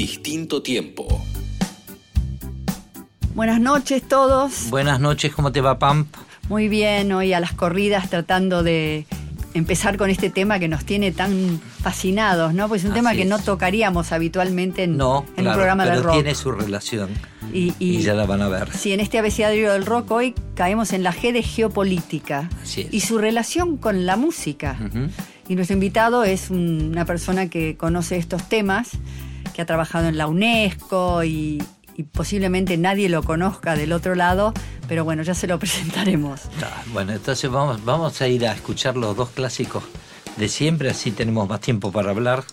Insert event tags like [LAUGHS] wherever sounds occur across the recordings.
Distinto tiempo. Buenas noches todos. Buenas noches, ¿cómo te va, Pamp? Muy bien, hoy a las corridas tratando de empezar con este tema que nos tiene tan fascinados, ¿no? Pues es un tema que no tocaríamos habitualmente en, no, en un programa pero de rock. tiene su relación. Y, ya la van a ver. Sí, en este abecedario del rock hoy caemos en la G de geopolítica y su relación con la música. Y nuestro invitado es una persona que conoce estos temas, que ha trabajado en la UNESCO y, y posiblemente nadie lo conozca del otro lado, pero bueno, ya se lo [LAUGHS] presentaremos. bueno, entonces vamos, vamos a ir a escuchar los dos clásicos de siempre, así tenemos más tiempo para hablar.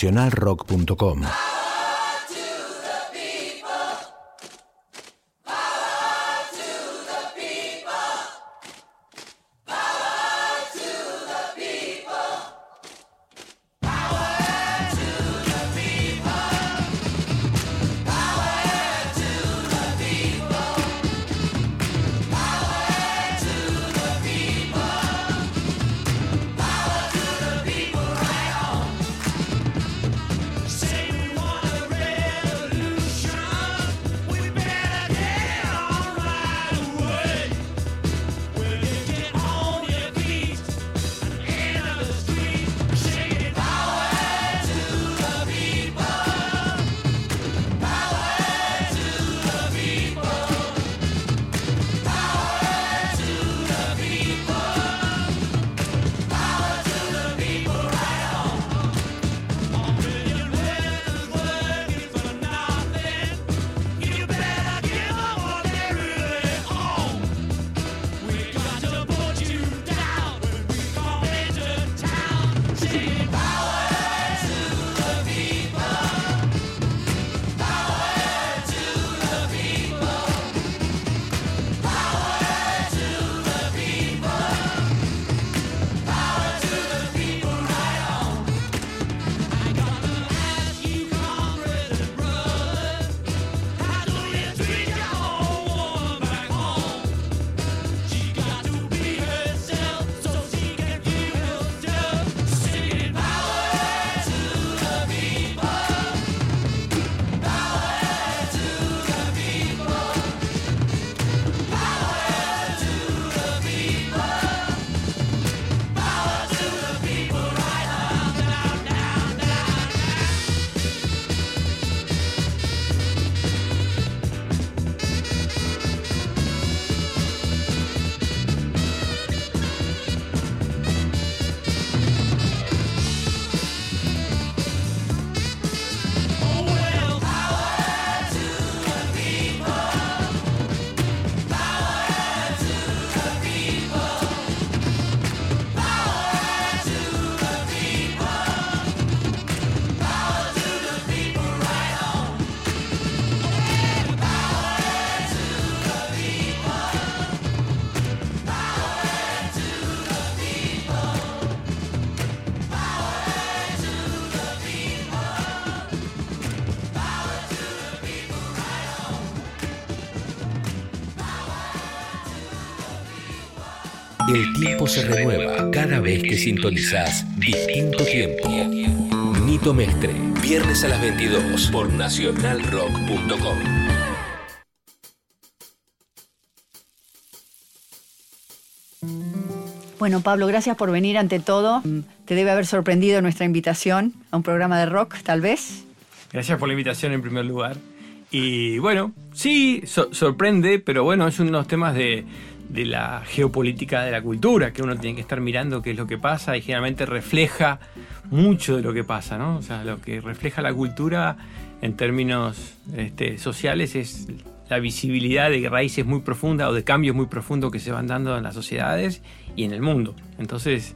nacionalrock.com. El tiempo se renueva cada vez que sintonizas Distinto Tiempo. Nito Mestre, viernes a las 22 por nacionalrock.com. Bueno, Pablo, gracias por venir ante todo. Te debe haber sorprendido nuestra invitación a un programa de rock, tal vez. Gracias por la invitación en primer lugar. Y bueno, sí, sorprende, pero bueno, es uno de los temas de, de la geopolítica de la cultura, que uno tiene que estar mirando qué es lo que pasa y generalmente refleja mucho de lo que pasa, ¿no? O sea, lo que refleja la cultura en términos este, sociales es la visibilidad de raíces muy profundas o de cambios muy profundos que se van dando en las sociedades y en el mundo. Entonces,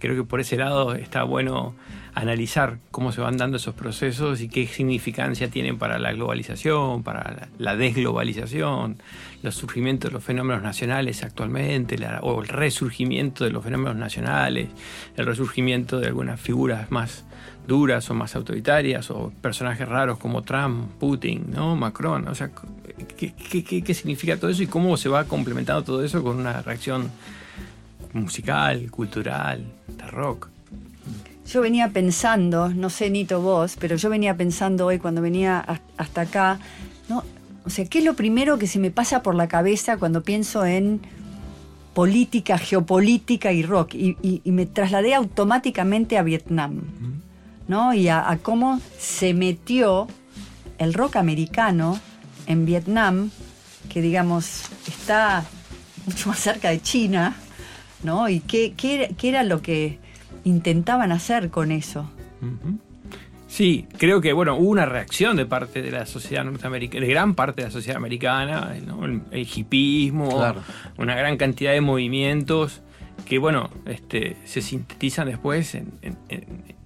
creo que por ese lado está bueno analizar cómo se van dando esos procesos y qué significancia tienen para la globalización, para la desglobalización, los surgimientos de los fenómenos nacionales actualmente, o el resurgimiento de los fenómenos nacionales, el resurgimiento de algunas figuras más duras o más autoritarias, o personajes raros como Trump, Putin, ¿no? Macron. O sea, ¿qué, qué significa todo eso y cómo se va complementando todo eso con una reacción musical, cultural, de rock? Yo venía pensando, no sé Nito vos, pero yo venía pensando hoy cuando venía hasta acá, ¿no? O sea, ¿qué es lo primero que se me pasa por la cabeza cuando pienso en política, geopolítica y rock? Y, me trasladé automáticamente a Vietnam, ¿no? Y a, cómo se metió el rock americano en Vietnam, que digamos está mucho más cerca de China, ¿no? Y qué, qué era lo que intentaban hacer con eso. Sí, creo que bueno, hubo una reacción de parte de la sociedad norteamericana, de gran parte de la sociedad americana, el, hipismo, una gran cantidad de movimientos que bueno, este, se sintetizan después en,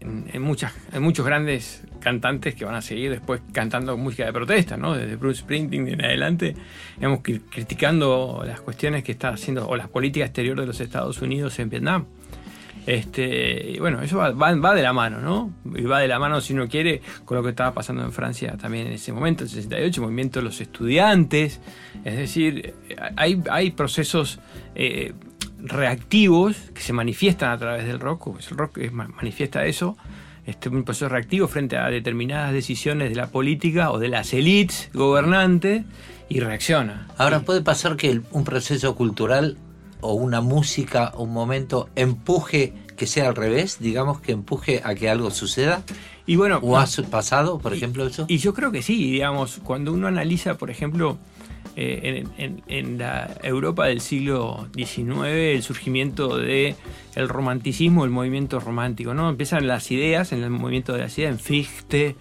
en, muchas, en muchos grandes cantantes que van a seguir después cantando música de protesta, ¿no? Desde Bruce Springsteen en adelante, hemos criticando las cuestiones que está haciendo, o las políticas exteriores de los Estados Unidos en Vietnam. Este, y bueno, eso va, va, de la mano, ¿no? Y va de la mano, si uno quiere, con lo que estaba pasando en Francia también en ese momento, el 68, el movimiento de los estudiantes. Es decir, hay, hay procesos eh, reactivos que se manifiestan a través del rock, el rock manifiesta eso, este, un proceso reactivo frente a determinadas decisiones de la política o de las élites gobernantes y reacciona. Ahora, ¿puede pasar que un proceso cultural o una música, un momento, empuje que sea al revés, digamos, que empuje a que algo suceda? Y bueno, ¿O ha pasado, por ejemplo, eso? Y yo creo que sí, digamos, cuando uno analiza, por ejemplo, eh, en, la Europa del siglo XIX el surgimiento de el romanticismo, el movimiento romántico, ¿no? Empiezan las ideas, en el movimiento de las ideas, en Fichte,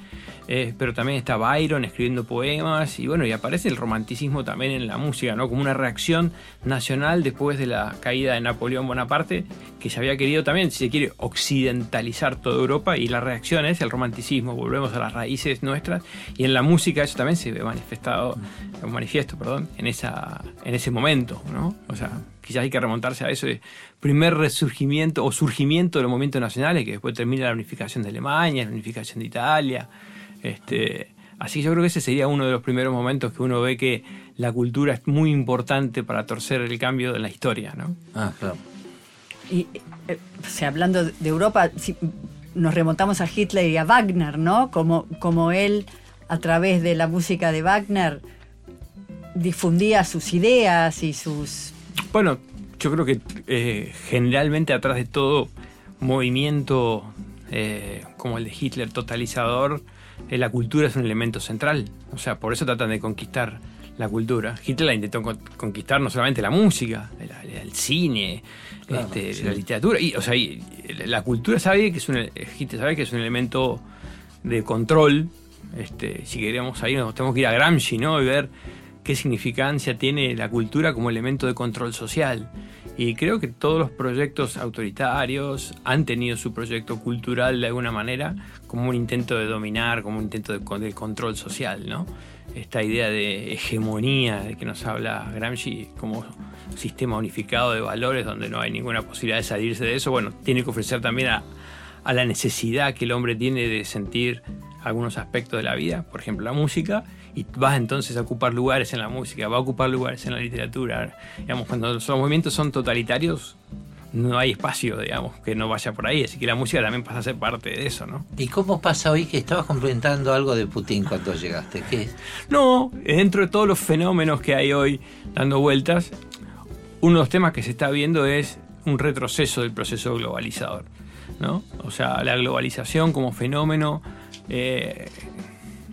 eh, pero también está Byron escribiendo poemas y bueno, y aparece el romanticismo también en la música, ¿no? Como una reacción nacional después de la caída de Napoleón Bonaparte, que se había querido también, si se quiere, occidentalizar toda Europa y la reacción es el romanticismo, volvemos a las raíces nuestras y en la música eso también se ve manifestado, manifiesto, perdón, en, esa, en ese momento, ¿no? O sea, quizás hay que remontarse a eso de primer resurgimiento o surgimiento de los movimientos nacionales, que después termina la unificación de Alemania, la unificación de Italia, este, así yo creo que ese sería uno de los primeros momentos que uno ve que la cultura es muy importante para torcer el cambio de la historia, ¿no? Ah, claro. Y, eh, hablando de Europa, si nos remontamos a Hitler y a Wagner, ¿no? Como, como él, a través de la música de Wagner, difundía sus ideas y sus... Bueno, yo creo que eh, generalmente atrás de todo movimiento eh, como el de Hitler totalizador, eh, la cultura es un elemento central. O sea, por eso tratan de conquistar la cultura. Hitler la intentó conquistar no solamente la música, el, cine, este, la literatura. Y, o sea, la cultura sabe que es un, Hitler sabe que es un elemento de control. Este, si queremos ahí, nos tenemos que ir a Gramsci, ¿no? Y ver qué significancia tiene la cultura como elemento de control social. Y creo que todos los proyectos autoritarios han tenido su proyecto cultural de alguna manera como un intento de dominar, como un intento de, control social, ¿no? Esta idea de hegemonía de que nos habla Gramsci como sistema unificado de valores donde no hay ninguna posibilidad de salirse de eso, bueno, tiene que ofrecer también a, a la necesidad que el hombre tiene de sentir algunos aspectos de la vida, por ejemplo la música, y vas entonces a ocupar lugares en la música, va a ocupar lugares en la literatura. Digamos, cuando los movimientos son totalitarios, no hay espacio, digamos, que no vaya por ahí, así que la música también pasa a ser parte de eso, ¿no? ¿Y cómo pasa hoy que estabas complementando algo de Putin cuando llegaste? ¿Qué es? No, dentro de todos los fenómenos que hay hoy dando vueltas, uno de los temas que se está viendo es un retroceso del proceso globalizador, ¿no? O sea, la globalización como fenómeno eh,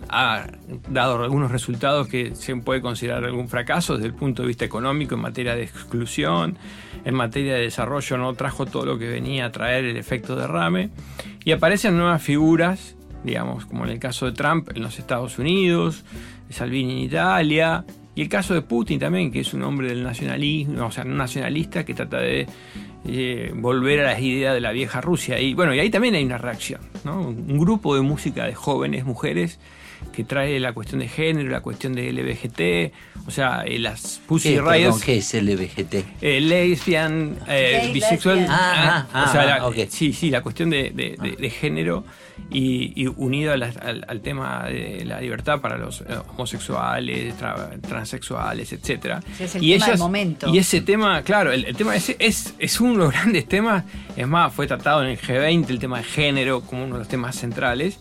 ha dado algunos resultados que se puede considerar algún fracaso desde el punto de vista económico en materia de exclusión, en materia de desarrollo no trajo todo lo que venía a traer el efecto derrame. Y aparecen nuevas figuras, digamos, como en el caso de Trump en los Estados Unidos, Salvini en Italia, y el caso de Putin también, que es un hombre del nacionalismo, o sea, un nacionalista que trata de eh, volver a las ideas de la vieja Rusia. Y bueno, y ahí también hay una reacción, ¿no? Un grupo de música de jóvenes mujeres que trae la cuestión de género, la cuestión de LBGT, o sea, eh, las Pussy ¿Qué, ¿Qué es LBGT? Eh, lesbian, eh, bisexual. Ah, ah, o sea, ah, sí, sí, la cuestión de, de, género y, unido al, tema de la libertad para los homosexuales, transexuales, etcétera. es el y tema del momento. Y ese tema, claro, el, tema ese es, es uno de los [LAUGHS] grandes temas, es más, fue tratado en el G20, el tema de género como uno de los temas centrales.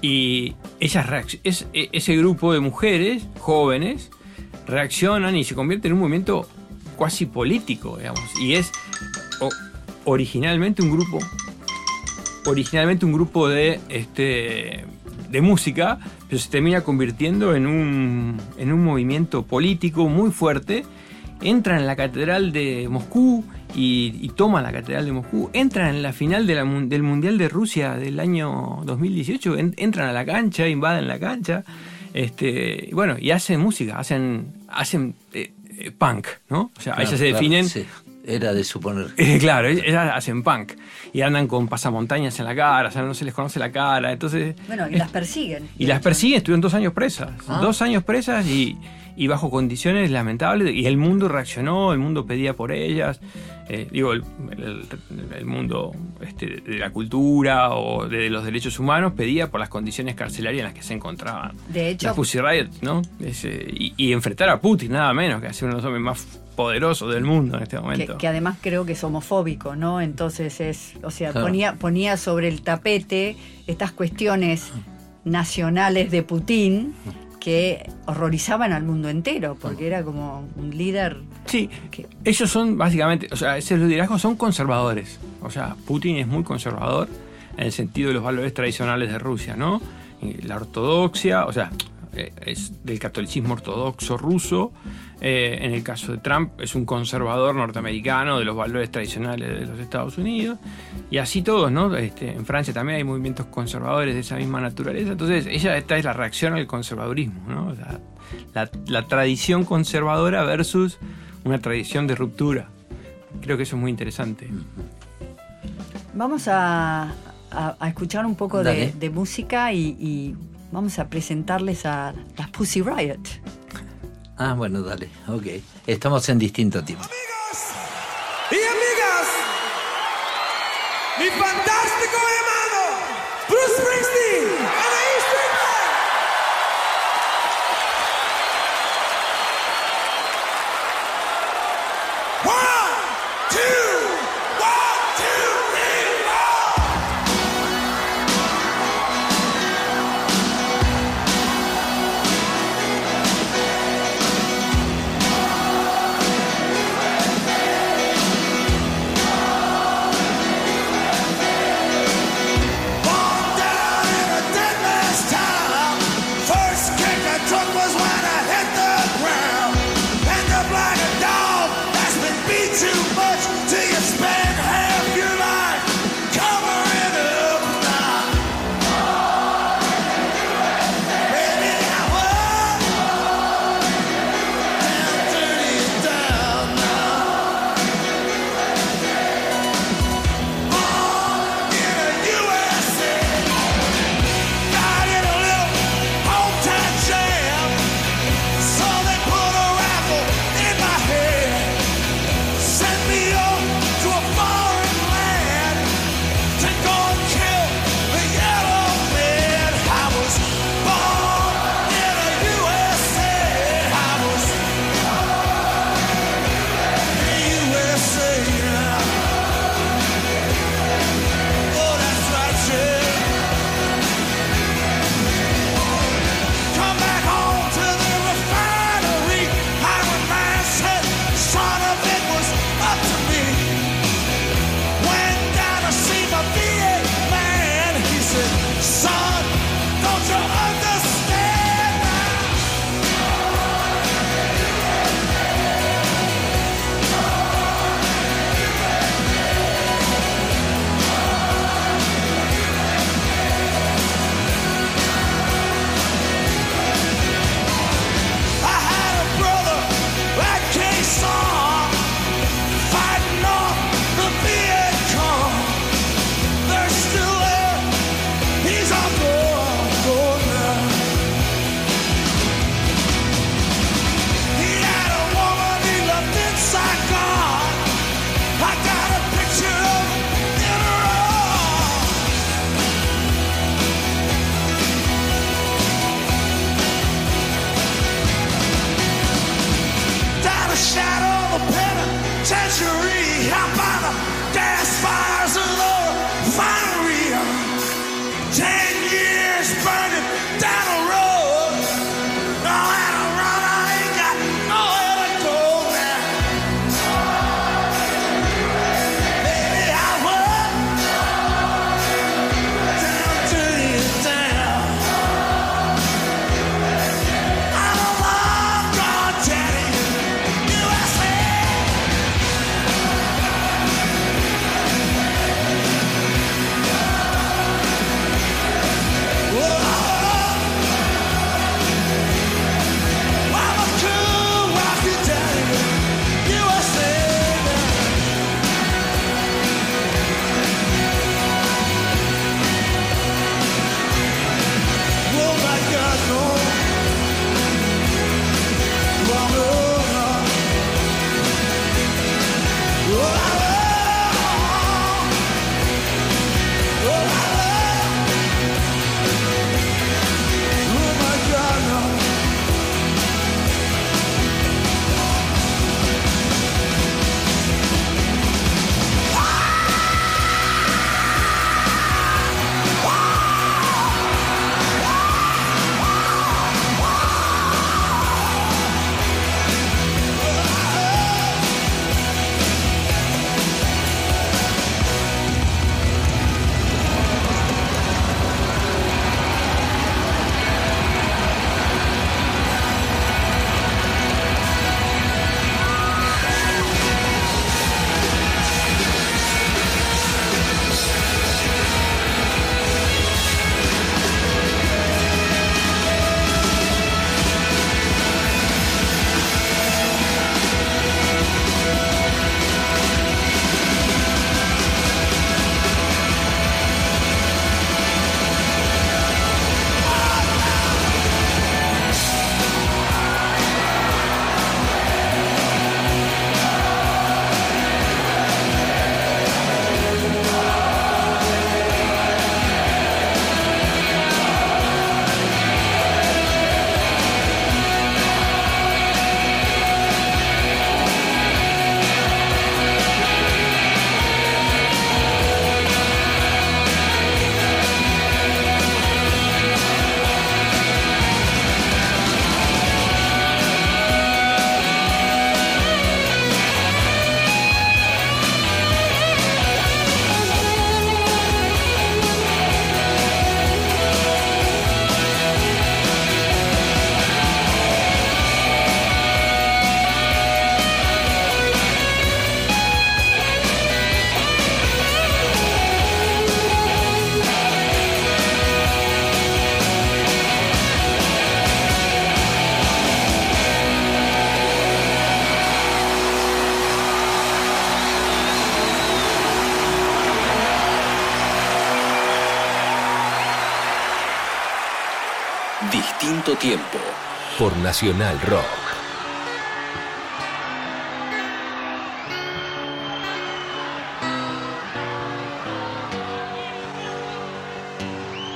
Y esas es, e, ese grupo de mujeres jóvenes reaccionan y se convierte en un movimiento cuasi político, digamos. Y es originalmente un grupo, originalmente un grupo de, este, de música, pero se termina convirtiendo en un, en un movimiento político muy fuerte. Entra en la Catedral de Moscú y, toma la Catedral de Moscú, entran en la final del Mundial de Rusia del año 2018, entran a la cancha, invaden la cancha, este, bueno, y hacen música, hacen, hacen eh, eh, punk, ¿no? O sea, ellos se definen Era de suponer. [LAUGHS] claro, ellas hacen punk y andan con pasamontañas en la cara, o sea, no se les conoce la cara, entonces... Bueno, y las persiguen. Y las persiguen, estuvieron dos años presas, ah. dos años presas y, y, bajo condiciones lamentables, y el mundo reaccionó, el mundo pedía por ellas, eh, digo, el, mundo este, de la cultura o de los derechos humanos pedía por las condiciones carcelarias en las que se encontraban. De hecho... La Pussy Riot, ¿no? y, y, enfrentar a Putin, nada menos, que hacer uno de los hombres más poderoso del mundo en este momento. Que, además creo que es homofóbico, ¿no? Entonces es, o sea, ponía, ponía sobre el tapete estas cuestiones nacionales de Putin que horrorizaban al mundo entero, porque era como un líder. Sí, ellos son básicamente, o sea, ese liderazgo son conservadores. O sea, Putin es muy conservador en el sentido de los valores tradicionales de Rusia, ¿no? La ortodoxia, o sea, es del catolicismo ortodoxo ruso. Eh, en el caso de Trump es un conservador norteamericano de los valores tradicionales de los Estados Unidos. Y así todos, ¿no? Este, en Francia también hay movimientos conservadores de esa misma naturaleza. Entonces, ella, esta es la reacción al conservadurismo, ¿no? la, tradición conservadora versus una tradición de ruptura. Creo que eso es muy interesante. Vamos a, escuchar un poco de, música y vamos a presentarles a las Pussy Riot. Ah, bueno, dale, ok. Estamos en distinto tiempo. Amigos y amigas, mi fantástico hermano, Bruce Springsteen. Distinto tiempo por Nacional Rock.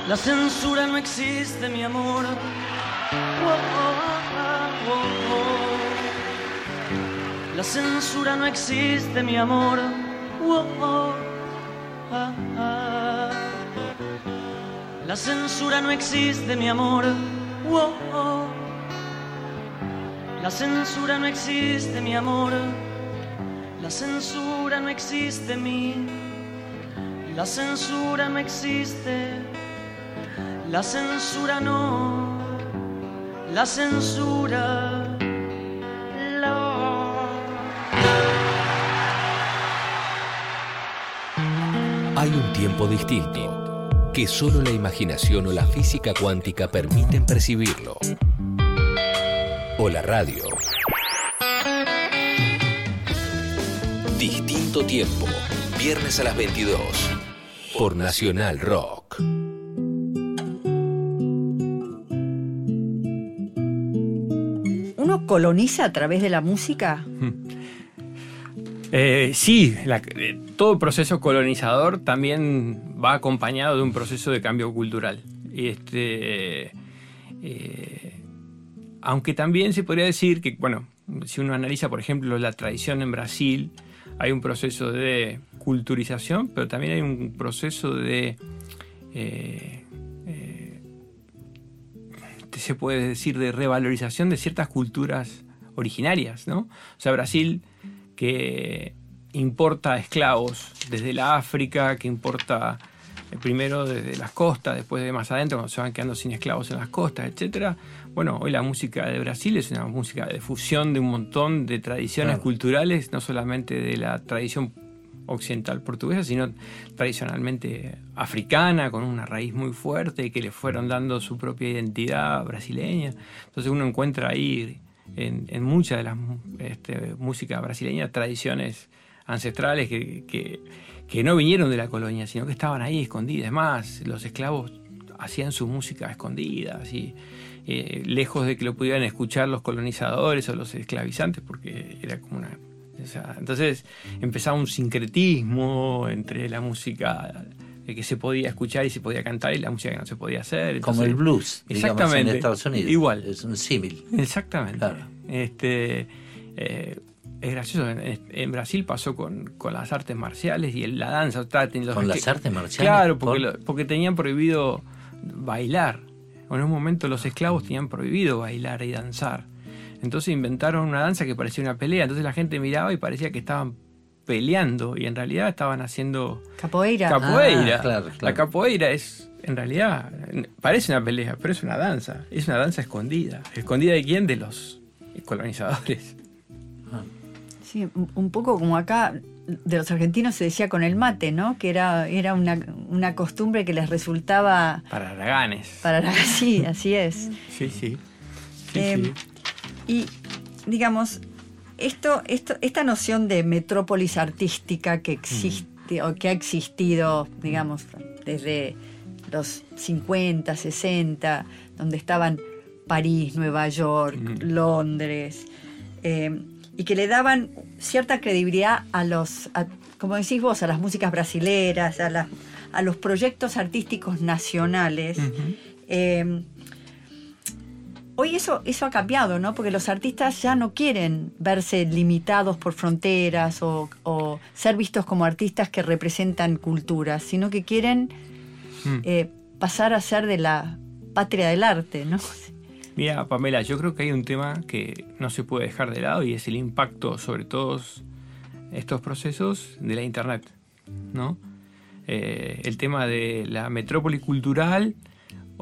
La censura no existe, mi amor. La censura no existe, mi amor. La censura no existe, mi amor. La censura no existe, mi amor. La censura no existe, mi. La censura no existe. La censura no. La censura. Hay un tiempo distinto que solo la imaginación o la física cuántica permiten percibirlo. O la radio. Distinto tiempo, viernes a las 22, por Nacional Rock. ¿Uno coloniza a través de la música? Eh, sí, eh, todo proceso colonizador también va acompañado de un proceso de cambio cultural. Este, eh, aunque también se podría decir que, bueno, si uno analiza, por ejemplo, la tradición en Brasil, hay un proceso de culturización, pero también hay un proceso de, se puede decir, de revalorización de ciertas culturas originarias, ¿no? O sea, Brasil que importa esclavos desde la África, que importa eh, primero desde las costas, después de más adentro, cuando se van quedando sin esclavos en las costas, etc. Bueno, hoy la música de Brasil es una música de fusión de un montón de tradiciones culturales, no solamente de la tradición occidental portuguesa, sino tradicionalmente africana, con una raíz muy fuerte, que le fueron dando su propia identidad brasileña. Entonces uno encuentra ahí en, muchas de las este, músicas brasileñas tradiciones ancestrales que, no vinieron de la colonia, sino que estaban ahí escondidas. más, los esclavos hacían su música escondida, así, eh, lejos de que lo pudieran escuchar los colonizadores o los esclavizantes, porque era como una... entonces empezaba un sincretismo entre la música que se podía escuchar y se podía cantar y la música que no se podía hacer. Como el blues, exactamente, en Estados Unidos. Igual. Es un símil. Exactamente. Este, eh, es gracioso, en, Brasil pasó con, las artes marciales y la danza. ¿Con las artes marciales? Claro, porque, porque tenían prohibido bailar. En un momento los esclavos tenían prohibido bailar y danzar. Entonces inventaron una danza que parecía una pelea. Entonces la gente miraba y parecía que estaban peleando y en realidad estaban haciendo capoeira. Capoeira. Ah, la capoeira es en realidad parece una pelea, pero es una danza. Es una danza escondida. ¿Escondida de quién? De los colonizadores. Ah. Sí, un poco como acá de los argentinos se decía con el mate, ¿no? Que era, era una, costumbre que les resultaba... Para haraganes. Para [LAUGHS] sí, así es. Sí, sí. Eh, y digamos, esto, esto, esta noción de metrópolis artística que existe o que ha existido, digamos, desde los 50, 60, donde estaban París, Nueva York, Londres, eh, y que le daban cierta credibilidad a los, como decís vos, a las músicas brasileras, a, a los proyectos artísticos nacionales. Hoy eso, eso ha cambiado, ¿no? Porque los artistas ya no quieren verse limitados por fronteras o, ser vistos como artistas que representan culturas, sino que quieren hmm. eh, pasar a ser de la patria del arte, ¿no? Mira, Pamela, yo creo que hay un tema que no se puede dejar de lado y es el impacto sobre todos estos procesos de la Internet, ¿no? Eh, el tema de la metrópoli cultural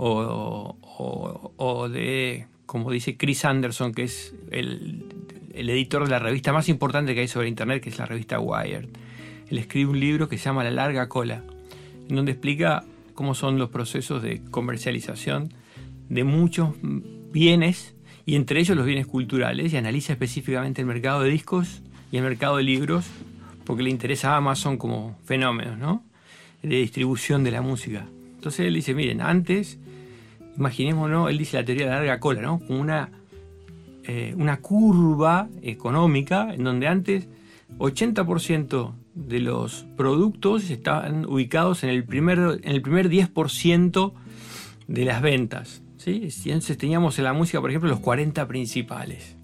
o, de, como dice Chris Anderson, que es el, editor de la revista más importante que hay sobre Internet, que es la revista Wired. Él escribe un libro que se llama La larga cola, en donde explica cómo son los procesos de comercialización de muchos bienes, y entre ellos los bienes culturales, y analiza específicamente el mercado de discos y el mercado de libros, porque le interesa a Amazon como fenómenos, ¿no? De distribución de la música. Entonces él dice, miren, antes imaginémonos, él dice la teoría de la larga cola, ¿no? Como una, eh, una curva económica en donde antes 80% de los productos estaban ubicados en el primer, en el primer 10% de las ventas. ¿sí? Entonces teníamos en la música, por ejemplo, los 40 principales.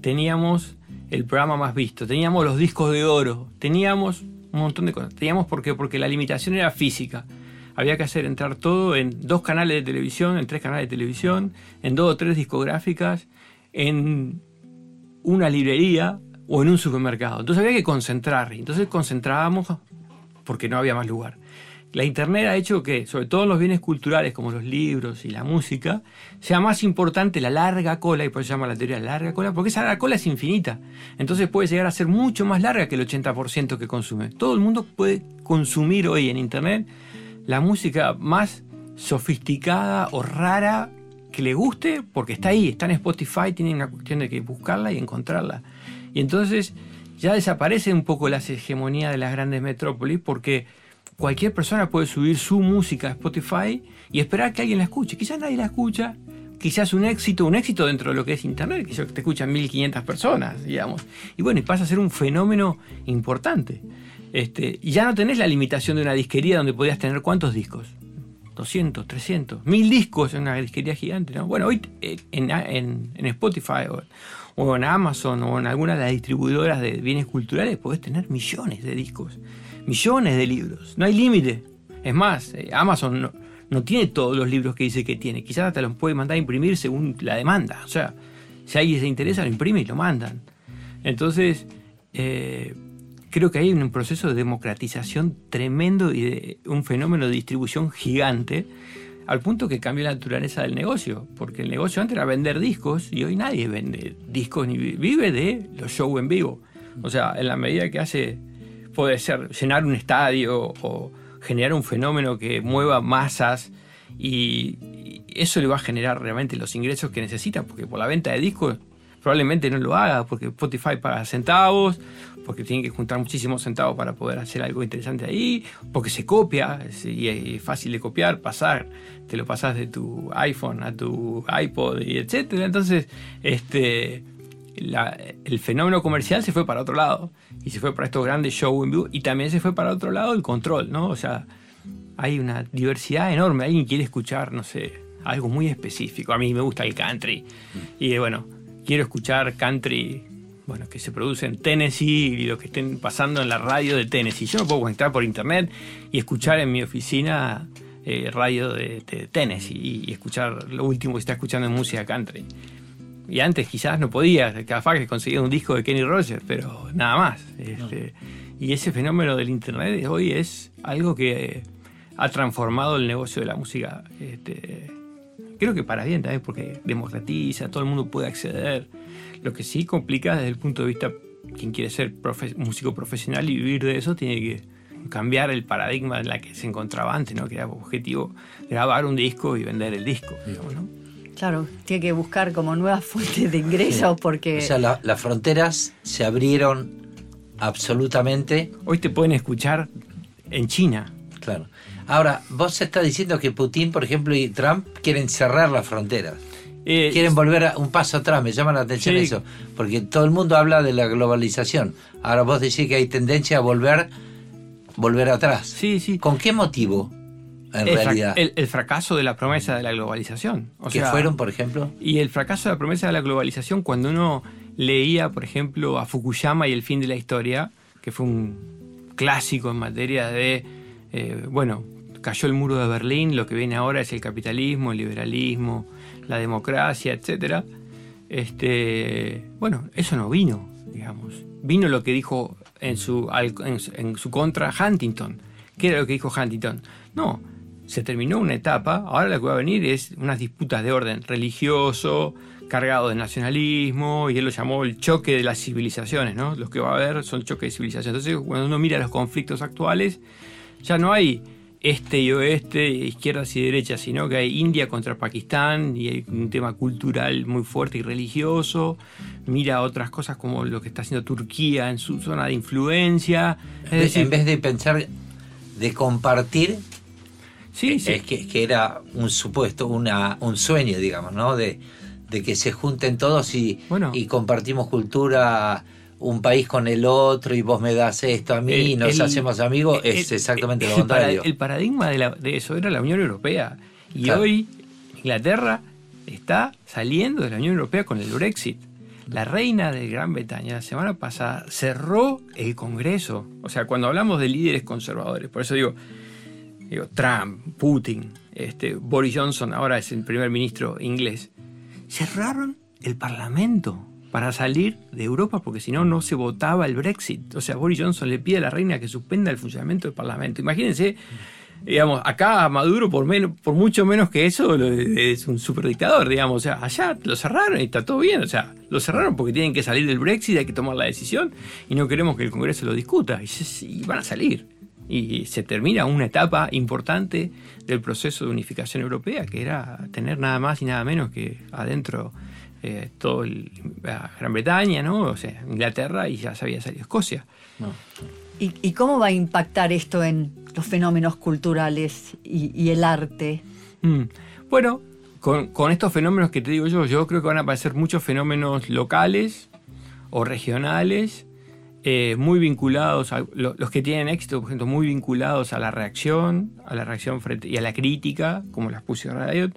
Teníamos el programa más visto, teníamos los discos de oro, teníamos un montón de cosas. Teníamos por qué? porque la limitación era física. Había que hacer entrar todo en dos canales de televisión, en tres canales de televisión, en dos o tres discográficas, en una librería o en un supermercado. Entonces había que concentrar. Entonces concentrábamos porque no había más lugar. La Internet ha hecho que, sobre todo los bienes culturales como los libros y la música, sea más importante la larga cola, y por eso se llama la teoría de la larga cola, porque esa larga cola es infinita. Entonces puede llegar a ser mucho más larga que el 80% que consume. Todo el mundo puede consumir hoy en Internet la música más sofisticada o rara que le guste, porque está ahí, está en Spotify, tiene una cuestión de que buscarla y encontrarla. Y entonces ya desaparece un poco la hegemonía de las grandes metrópolis, porque cualquier persona puede subir su música a Spotify y esperar que alguien la escuche. Quizás nadie la escucha, quizás un éxito, un éxito dentro de lo que es Internet, que te escuchan 1500 personas, digamos. Y bueno, y pasa a ser un fenómeno importante. Este, y ya no tenés la limitación de una disquería donde podías tener cuántos discos. 200, 300, 1000 discos en una disquería gigante. ¿no? Bueno, hoy eh, en, en, Spotify o, en Amazon o en alguna de las distribuidoras de bienes culturales podés tener millones de discos millones de libros. No hay límite. Es más, eh, Amazon no, tiene todos los libros que dice que tiene. Quizás te los puede mandar a imprimir según la demanda. O sea, si alguien se interesa, lo imprime y lo mandan. Entonces, eh, creo que hay un proceso de democratización tremendo y de un fenómeno de distribución gigante al punto que cambia la naturaleza del negocio, porque el negocio antes era vender discos y hoy nadie vende discos ni vive de los shows en vivo. O sea, en la medida que hace puede ser llenar un estadio o generar un fenómeno que mueva masas y, eso le va a generar realmente los ingresos que necesita, porque por la venta de discos probablemente no lo haga, porque Spotify paga centavos, porque tiene que juntar muchísimos centavos para poder hacer algo interesante ahí, porque se copia, y es fácil de copiar, pasar, te lo pasas de tu iPhone a tu iPod y etcétera. Entonces, este el fenómeno comercial se fue para otro lado y se fue para estos grandes shows en vivo y también se fue para otro lado el control, ¿no? O sea, hay una diversidad enorme. Alguien quiere escuchar, no sé, algo muy específico. A mí me gusta el country y bueno, quiero escuchar country, bueno, que se produce en Tennessee y lo que estén pasando en la radio de Tennessee. Yo me puedo conectar por internet y escuchar en mi oficina eh, radio de, Tennessee y, escuchar lo último que está escuchando en música country. Y antes quizás no podía, capaz que conseguía un disco de Kenny Rogers, pero nada más. Este, y ese fenómeno del Internet de hoy es algo que ha transformado el negocio de la música. Este, creo que para bien también, porque democratiza, todo el mundo puede acceder. Lo que sí complica desde el punto de vista, quien quiere ser músico profesional y vivir de eso, tiene que cambiar el paradigma en la que se encontraba antes, ¿no? que era objetivo grabar un disco y vender el disco. Digamos, ¿no? Claro, tiene que buscar como nuevas fuentes de ingresos porque... O sea, las fronteras se abrieron absolutamente. Hoy te pueden escuchar en China. Claro. Ahora, vos estás diciendo que Putin, por ejemplo, y Trump quieren cerrar las fronteras. Eh, quieren volver a un paso atrás, me llama la atención eso, porque todo el mundo habla de la globalización. Ahora vos decís que hay tendencia a volver volver atrás. Sí, sí. ¿Con qué motivo? el fracaso de la promesa de la globalización. O ¿Qué fueron, por ejemplo? Y el fracaso de la promesa de la globalización, cuando uno leía, por ejemplo, a Fukuyama y el fin de la historia, que fue un clásico en materia de, eh, bueno, cayó el muro de Berlín, lo que viene ahora es el capitalismo, el liberalismo, la democracia, etc. Este, bueno, eso no vino, digamos. Vino lo que dijo en su, en su contra Huntington. ¿Qué era lo que dijo Huntington? No, se terminó una etapa, ahora lo que va a venir es unas disputas de orden religioso, cargado de nacionalismo, y él lo llamó el choque de las civilizaciones, ¿no? Los que va a haber son choques de civilización. Entonces, cuando uno mira los conflictos actuales, ya no hay este y oeste, izquierdas y derechas, sino que hay India contra Pakistán y hay un tema cultural muy fuerte y religioso. Mira otras cosas como lo que está haciendo Turquía en su zona de influencia. Es decir, en vez de pensar, de compartir, Sí, sí. Es que, que, era un supuesto, una, un sueño, digamos, ¿no? De, de que se junten todos y, y compartimos cultura un país con el otro y vos me das esto a mí y nos hacemos amigos, es exactamente lo contrario. El paradigma de, de, eso era la Unión Europea. Y hoy Inglaterra está saliendo de la Unión Europea con el Brexit. La reina de Gran Bretaña la semana pasada cerró el Congreso. O sea, cuando hablamos de líderes conservadores, por eso digo, digo Trump, Putin, este, Boris Johnson ahora es el primer ministro inglés, cerraron el Parlamento para salir de Europa porque si no, no se votaba el Brexit. O sea, Boris Johnson le pide a la reina que suspenda el funcionamiento del Parlamento. Imagínense digamos, acá Maduro por menos, por mucho menos que eso es un superdictador, digamos, o sea, allá lo cerraron y está todo bien, o sea, lo cerraron porque tienen que salir del Brexit, hay que tomar la decisión y no queremos que el Congreso lo discuta y, van a salir. Y se termina una etapa importante del proceso de unificación europea, que era tener nada más y nada menos que adentro eh, todo el, Gran Bretaña, ¿no? O sea, Inglaterra y ya se había salido Escocia. ¿Y, cómo va a impactar esto en los fenómenos culturales y, el arte? Mm. Bueno, con, estos fenómenos que te digo yo, yo creo que van a aparecer muchos fenómenos locales o regionales, eh, muy vinculados, a los que tienen éxito, por ejemplo, muy vinculados a la reacción, a la reacción frente y a la crítica, como las puse en Radio,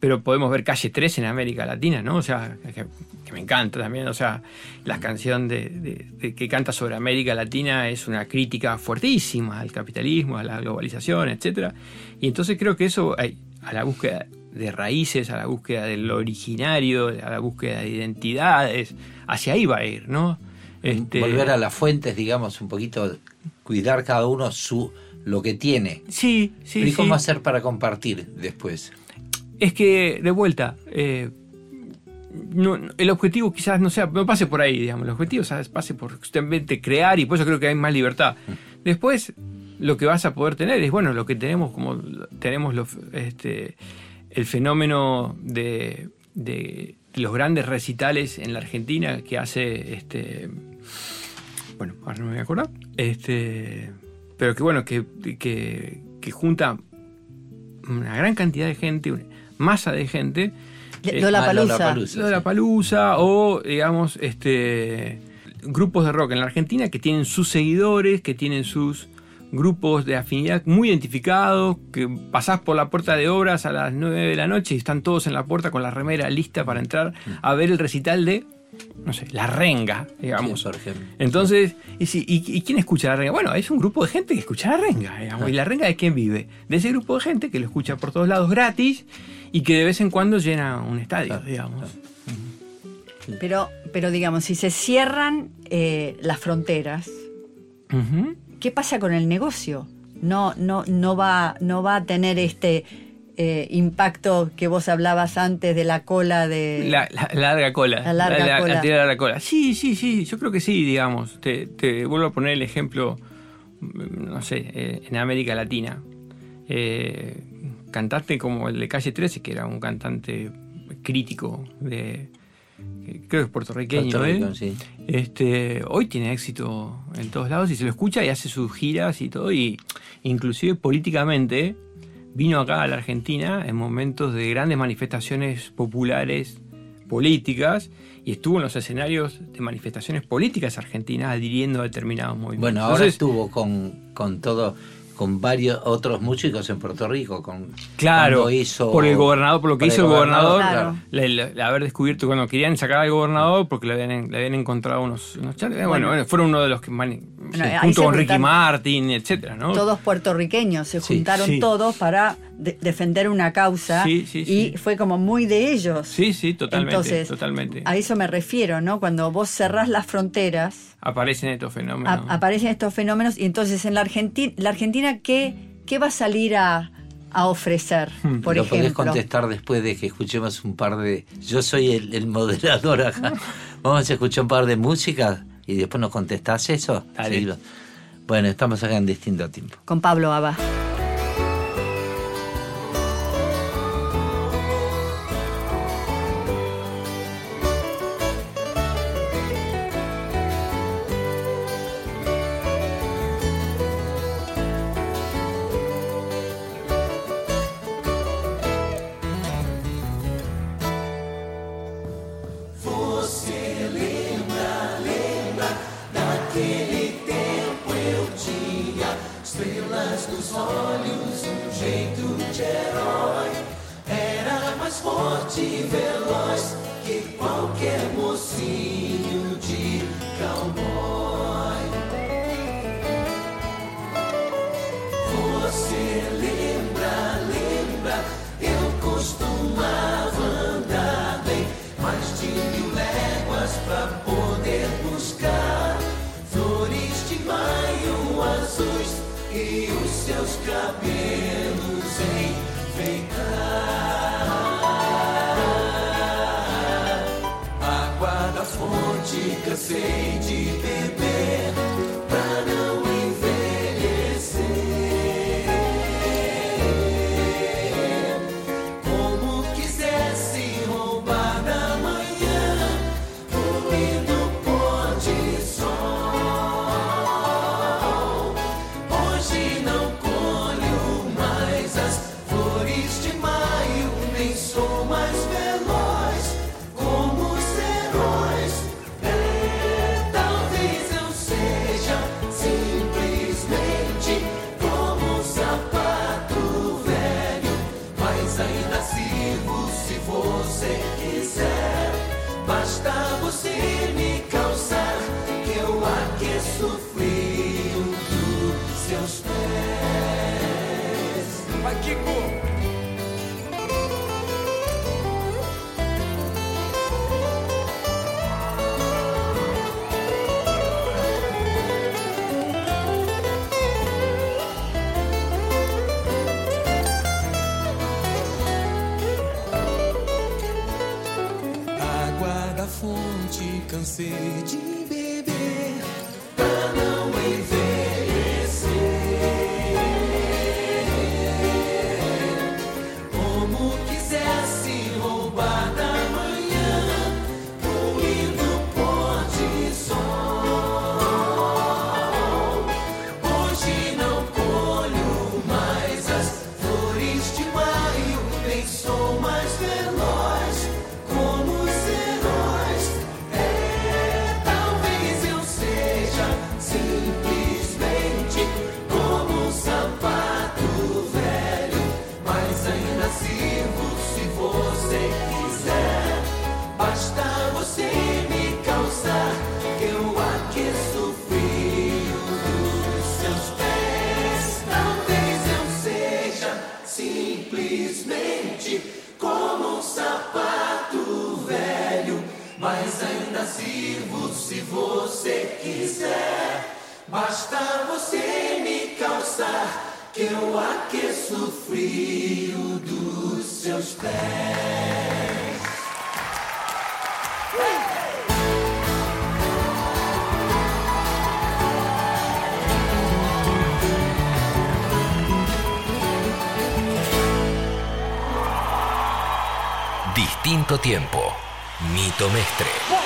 pero podemos ver Calle 3 en América Latina, ¿no? O sea, que, me encanta también, o sea, la canción de, que canta sobre América Latina es una crítica fuertísima al capitalismo, a la globalización, etc. Y entonces creo que eso, a la búsqueda de raíces, a la búsqueda del originario, a la búsqueda de identidades, hacia ahí va a ir, ¿no? Este, Volver a las fuentes, digamos, un poquito, cuidar cada uno su lo que tiene. Sí, sí. ¿Y cómo hacer para compartir después? Es que, de vuelta, eh, el objetivo quizás no sea, no pase por ahí, digamos, el objetivo pase por justamente crear y por eso creo que hay más libertad. Después, lo que vas a poder tener es, bueno, lo que tenemos como, tenemos este, el fenómeno de, los grandes recitales en la Argentina que hace, este, bueno, ahora no me voy a acordar, este, pero que bueno, que, que, que junta una gran cantidad de gente, masa de gente. Lola Palusa. Lola Palusa o, digamos, este grupos de rock en la Argentina que tienen sus seguidores, que tienen sus grupos de afinidad muy identificados, que pasás por la puerta de obras a las 9 de la noche y están todos en la puerta con la remera lista para entrar a ver el recital de no sé, la renga, digamos. Entonces, ¿y, quién escucha la renga? Bueno, es un grupo de gente que escucha la renga, digamos. ¿Y la renga de quién vive? De ese grupo de gente que lo escucha por todos lados gratis y que de vez en cuando llena un estadio, digamos. Pero, pero digamos, si se cierran eh, las fronteras, ¿qué pasa con el negocio? No, no, no, va, no va a tener este eh, impacto que vos hablabas antes de la cola de... La, larga cola. La larga cola. larga cola. Sí, sí, sí, yo creo que sí, digamos. Te, vuelvo a poner el ejemplo, no sé, eh, en América Latina. Eh, cantante como el de Calle 13, que era un cantante crítico de... Creo que es puertorriqueño, este, hoy tiene éxito en todos lados y se lo escucha y hace sus giras y todo, y inclusive políticamente vino acá a la Argentina en momentos de grandes manifestaciones populares políticas y estuvo en los escenarios de manifestaciones políticas argentinas adhiriendo a determinados movimientos. Bueno, ahora estuvo con, con todo con varios otros músicos en Puerto Rico. Con, claro, hizo, por el gobernador, por lo que hizo el gobernador, haber descubierto cuando querían sacar al gobernador porque le habían, le habían encontrado unos, unos bueno, bueno, fueron uno de los que junto con Ricky Martin, etcétera, ¿no? Todos puertorriqueños se juntaron todos para defender una causa y fue como muy de ellos. Sí, sí, totalmente, totalmente. A eso me refiero, ¿no? Cuando vos cerrás las fronteras aparecen estos fenómenos. aparecen estos fenómenos y entonces en la Argentina, la Argentina ¿qué, qué va a salir a, ofrecer, hmm. por Lo ejemplo? podés contestar después de que escuchemos un par de... Yo soy el, moderador acá. [LAUGHS] Vamos a escuchar un par de música y después nos contestás eso. Bueno, estamos acá en distinto tiempo. Con Pablo Abba. Tiempo. Mito Mestre.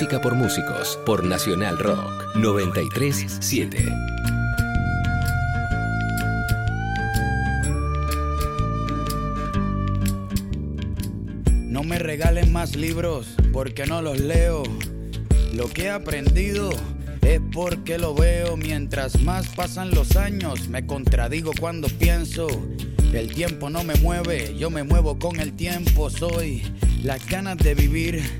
Música por músicos. Por Nacional Rock. 937. No me regalen más libros porque no los leo. Lo que he aprendido es porque lo veo. Mientras más pasan los años, me contradigo cuando pienso. El tiempo no me mueve, yo me muevo con el tiempo. Soy las ganas de vivir,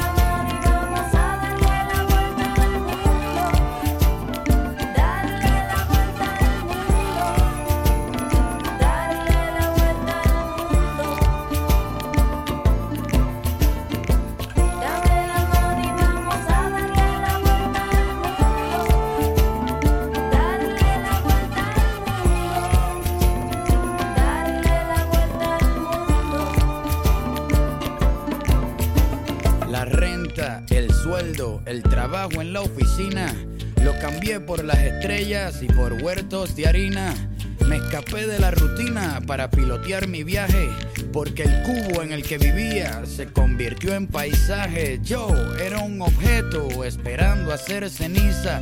y por huertos de harina. Me escapé de la rutina para pilotear mi viaje, porque el cubo en el que vivía se convirtió en paisaje. Yo era un objeto esperando hacer ceniza.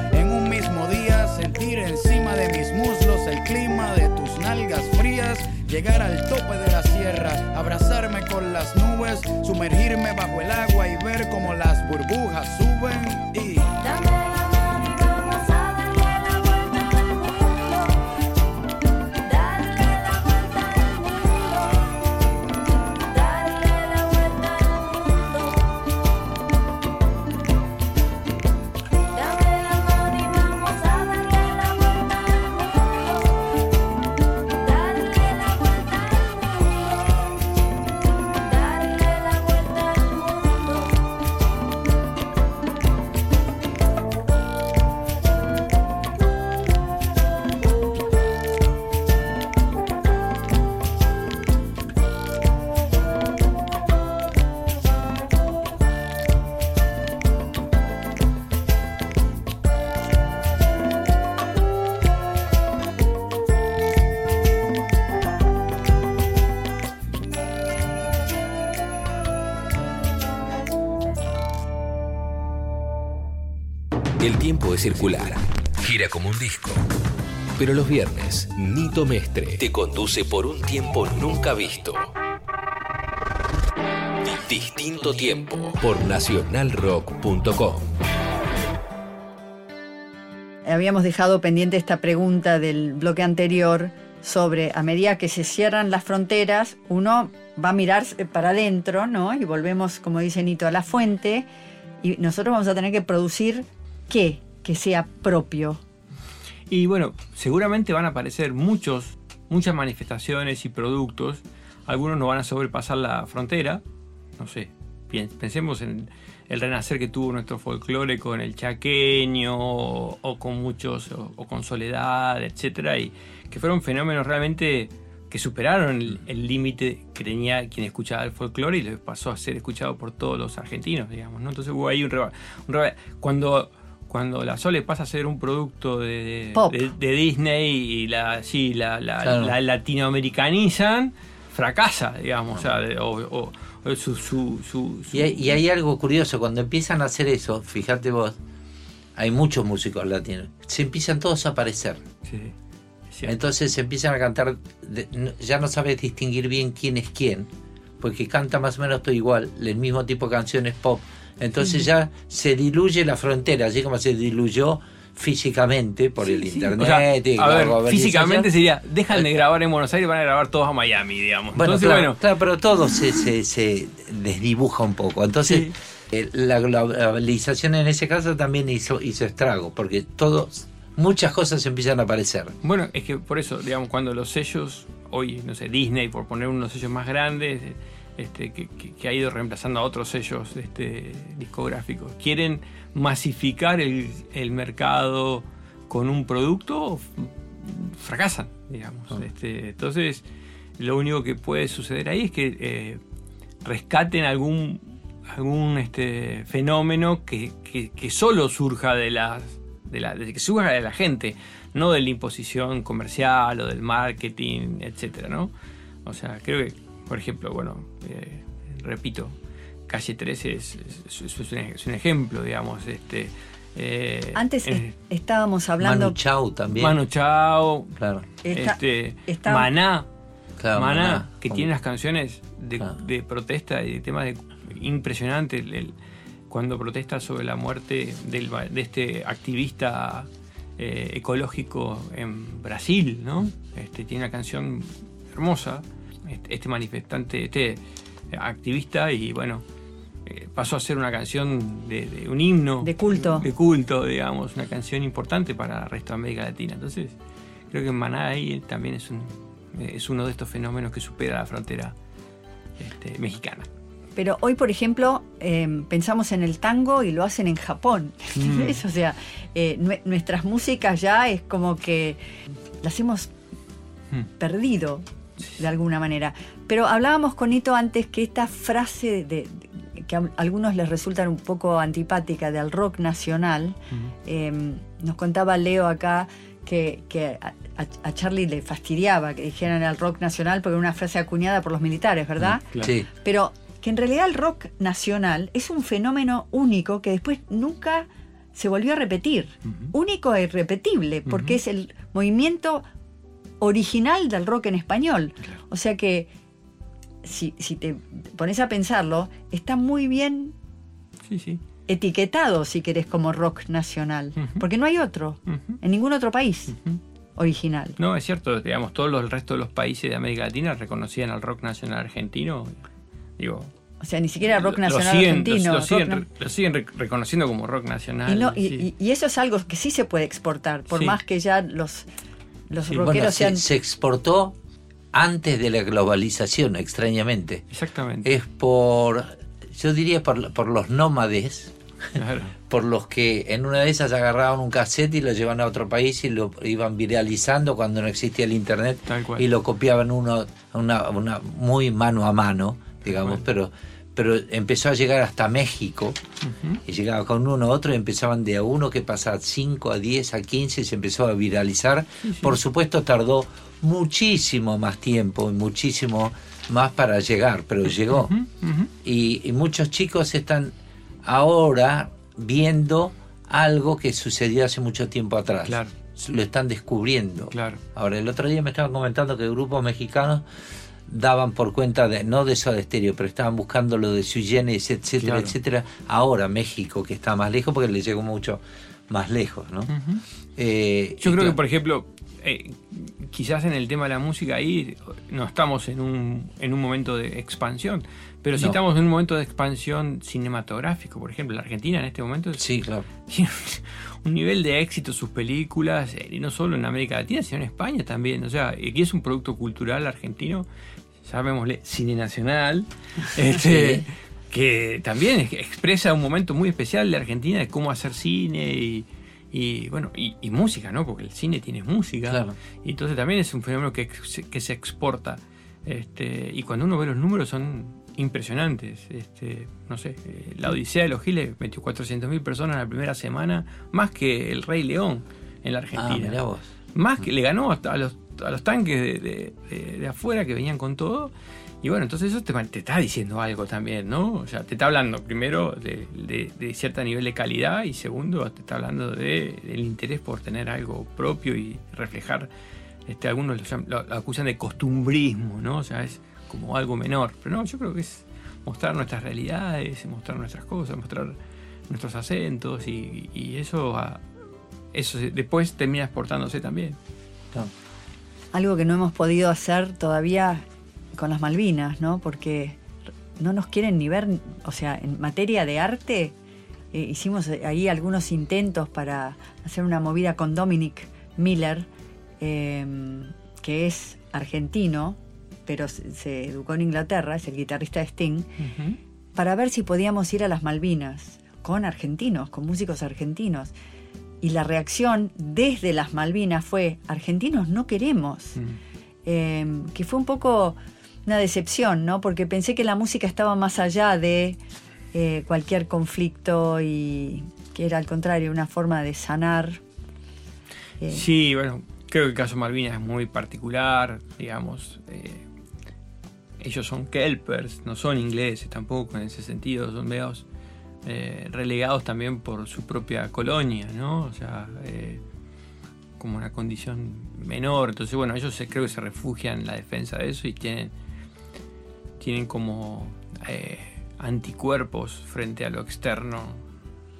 de mis muslos el clima de tus nalgas frías. Llegar al tope de la sierra, abrazarme con las nubes, sumergirme bajo el agua y ver cómo las burbujas suben y... circular. Gira como un disco. Pero los viernes, Nito Mestre te conduce por un tiempo nunca visto. Distinto tiempo por nacionalrock.com. Habíamos dejado pendiente esta pregunta del bloque anterior sobre a medida que se cierran las fronteras, uno va a mirar para adentro, ¿no? Y volvemos, como dice Nito, a la fuente y nosotros vamos a tener que producir que sea propio. Y bueno, seguramente van a aparecer muchos, muchas manifestaciones y productos. Algunos no van a sobrepasar la frontera. No sé, pensemos en el renacer que tuvo nuestro folclore con el chaqueño o, con muchos, o, con Soledad, etcétera, y que fueron fenómenos realmente que superaron el límite que tenía quien escuchaba el folclore y les pasó a ser escuchado por todos los argentinos, digamos, ¿no? Entonces hubo ahí un, un cuando cuando la Sole pasa a ser un producto de, de, Disney y la, sí, la, la, latinoamericanizan, fracasa, digamos, o, su, su, su, Y, hay, y hay algo curioso, cuando empiezan a hacer eso, fíjate vos, hay muchos músicos latinos, se empiezan todos a aparecer. Sí. Entonces se empiezan a cantar, de- no- ya no sabes distinguir bien quién es quién, porque canta más o menos todo igual, el mismo tipo de canciones pop. Entonces ya se diluye la frontera, así como se diluyó físicamente por el Sí, internet. O sea, y a la ver, globalización. físicamente sería, dejan de grabar en Buenos Aires y van a grabar todos a Miami, digamos. Bueno, Entonces, claro, bueno, claro, pero todo se, se, se desdibuja un poco. Entonces, eh, la globalización en ese caso también hizo, hizo estrago, porque todos, muchas cosas empiezan a aparecer. Bueno, es que por eso, digamos, cuando los sellos, hoy, no sé, Disney, por poner unos sellos más grandes, este, que, que- que ha ido reemplazando a otros sellos este, discográficos, quieren masificar el, el mercado con un producto, fracasan, digamos. Ah. Este, entonces, lo único que puede suceder ahí es que eh, rescaten algún algún este fenómeno que, que, que solo surja de las de la de que surja de la gente no de la imposición comercial o del marketing etcétera no o sea creo que por ejemplo bueno eh, repito calle 13 es, es- es- es un, es un ejemplo digamos este eh, Antes eh, es- estábamos hablando. Manu Chao también. Manu Chao claro, este, Maná claro, Maná, Maná, que como- tiene las canciones de, Claro. de protesta y de temas de, impresionantes. el- el- cuando protesta sobre la muerte del, de este activista eh, ecológico en Brasil, ¿no? Este, tiene una canción hermosa, este, este manifestante, este activista, y bueno, eh, pasó a ser una canción de, de un himno. De culto. De culto, digamos, una canción importante para el resto de América Latina. Entonces, creo que Maná ahí también es, un, es uno de estos fenómenos que supera la frontera este, mexicana. Pero hoy, por ejemplo, eh, pensamos en el tango y lo hacen en Japón. Mm. [LAUGHS] O sea, eh, nue- nuestras músicas ya es como que las hemos Mm. perdido de alguna manera. Pero hablábamos con Nito antes que esta frase de, de- que a algunos les resulta un poco antipática del rock nacional, eh, nos contaba Leo acá que, que a, a- Charlie le fastidiaba que dijeran el rock nacional porque era una frase acuñada por los militares, ¿verdad? Claro. Sí, Pero que en realidad el rock nacional es un fenómeno único que después nunca se volvió a repetir. Único e irrepetible, porque es el movimiento original del rock en español. O sea que si, si te pones a pensarlo, está muy bien Sí, sí. etiquetado, si querés, como rock nacional. Porque no hay otro, en ningún otro país original. No, es cierto, digamos, todos los, el resto de los países de América Latina reconocían al rock nacional argentino. Digo, O sea, ni siquiera rock lo nacional siguen- argentino. Lo, siguen, lo siguen re- reconociendo como rock nacional. Y, no- y- sí. y- y eso es algo que sí se puede exportar, por Sí. más que ya los, los Sí, rockeros bueno, se, se exportó antes de la globalización, extrañamente. Exactamente. Es por, yo diría por, por los nómades, Claro. [LAUGHS] por los que en una de esas agarraban un cassette y lo llevaban a otro país y lo iban viralizando cuando no existía el internet Tal cual. y lo copiaban uno una, una muy mano a mano, digamos, pero pero empezó a llegar hasta México y llegaba con uno a otro y empezaban de a uno que pasaba 5 a 10 a 15 y se empezó a viralizar. Por supuesto tardó muchísimo más tiempo y muchísimo más para llegar, pero llegó. Y, y muchos chicos están ahora viendo algo que sucedió hace mucho tiempo atrás. Claro. Lo están descubriendo. Claro. Ahora, el otro día me estaban comentando que grupos mexicanos daban por cuenta de, no de Soda Stereo, pero estaban buscando lo de Sui etcétera, Claro. etcétera. Ahora México, que está más lejos, porque le llegó mucho más lejos, ¿no? Eh, Yo creo que, por ejemplo, eh, quizás en el tema de la música ahí no estamos en un, en un momento de expansión, pero sí No. estamos en un momento de expansión cinematográfico. Por ejemplo, la Argentina en este momento Sí, claro. [LAUGHS] tiene un nivel de éxito sus películas, eh, y no solo en América Latina, sino en España también. O sea, aquí es un producto cultural argentino, llamémosle cine nacional, [LAUGHS] este, que también es- expresa un momento muy especial de Argentina de cómo hacer cine y, y, bueno y, y música, ¿no? Porque el cine tiene música. Claro. Y entonces también es un fenómeno que, se- que se exporta. Este, y cuando uno ve los números son impresionantes. Este, no sé, eh, la Odisea de los Giles metió 400.000 personas en la primera semana, más que el Rey León en la Ah, Argentina. mirá vos. Más que le ganó hasta a los, a los tanques de, afuera que venían con todo. Y bueno, entonces eso te, está diciendo algo también, ¿no? O sea, te está hablando primero de, de, cierto nivel de calidad y segundo te está hablando de, del interés por tener algo propio y reflejar, este, algunos lo, acusan de costumbrismo, ¿no? O sea, es como algo menor. Pero no, yo creo que es mostrar nuestras realidades, mostrar nuestras cosas, mostrar nuestros acentos y, eso, eso después termina exportándose también. Algo que no hemos podido hacer todavía con las Malvinas, ¿no? Porque no nos quieren ni ver, o sea, en materia de arte, eh, hicimos ahí algunos intentos para hacer una movida con Dominic Miller, em, que es argentino, pero se, educó en Inglaterra, es el guitarrista de Sting, para ver si podíamos ir a las Malvinas con argentinos, con músicos argentinos. Y la reacción desde las Malvinas fue, argentinos no queremos, mm. em, que fue un poco una decepción, ¿no? Porque pensé que la música estaba más allá de eh, cualquier conflicto y que era al contrario una forma de sanar. Eh. Sí, bueno, creo que el caso Malvinas es muy particular, digamos. Eh, ellos son kelpers, no son ingleses tampoco en ese sentido, son medios relegados también por su propia colonia, ¿no? O sea, como una condición menor. Entonces, bueno, ellos creo que se refugian en la defensa de eso y tienen tienen como eh, anticuerpos frente a lo externo.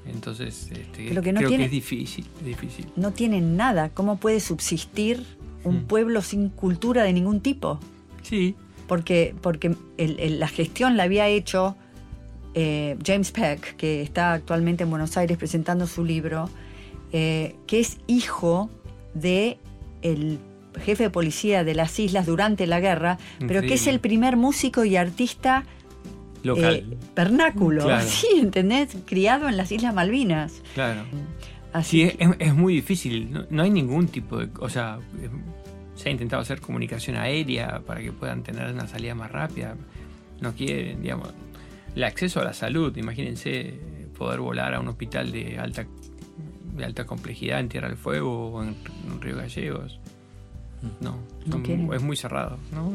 Entonces, este, creo que es difícil, difícil. No tienen nada. ¿Cómo puede subsistir un mm. pueblo sin cultura de ningún tipo? Sí. Porque, porque la gestión la había hecho eh, James Peck, que está actualmente en Buenos Aires presentando su libro, eh, que es hijo de el jefe de policía de las islas durante la guerra, pero que es el primer músico y artista local. Eh, vernáculo, [LAUGHS] sí, ¿entendés? Criado en las Islas Malvinas. Claro. Así sí, es, muy difícil, no, hay ningún tipo de... O sea, se ha intentado hacer comunicación aérea para que puedan tener una salida más rápida. No quieren, digamos, el acceso a la salud, imagínense poder volar a un hospital de alta de alta complejidad en Tierra del Fuego o en Río Gallegos. No, es muy cerrado, ¿no?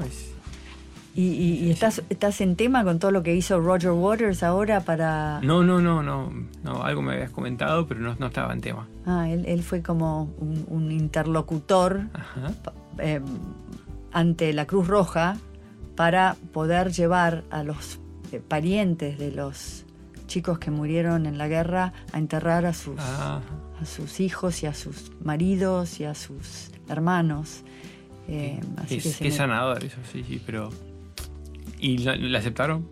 ¿Y, estás, estás en tema con todo lo que hizo Roger Waters ahora para...? No, no, no, no, no algo me habías comentado, pero no, estaba en tema. Ah, él, fue como un, interlocutor eh, ante la Cruz Roja para poder llevar a los eh, parientes de los chicos que murieron en la guerra a enterrar a sus, a sus hijos y a sus maridos y a sus hermanos. Eh, qué sanador eso, sí, sí, pero... ¿Y la, aceptaron?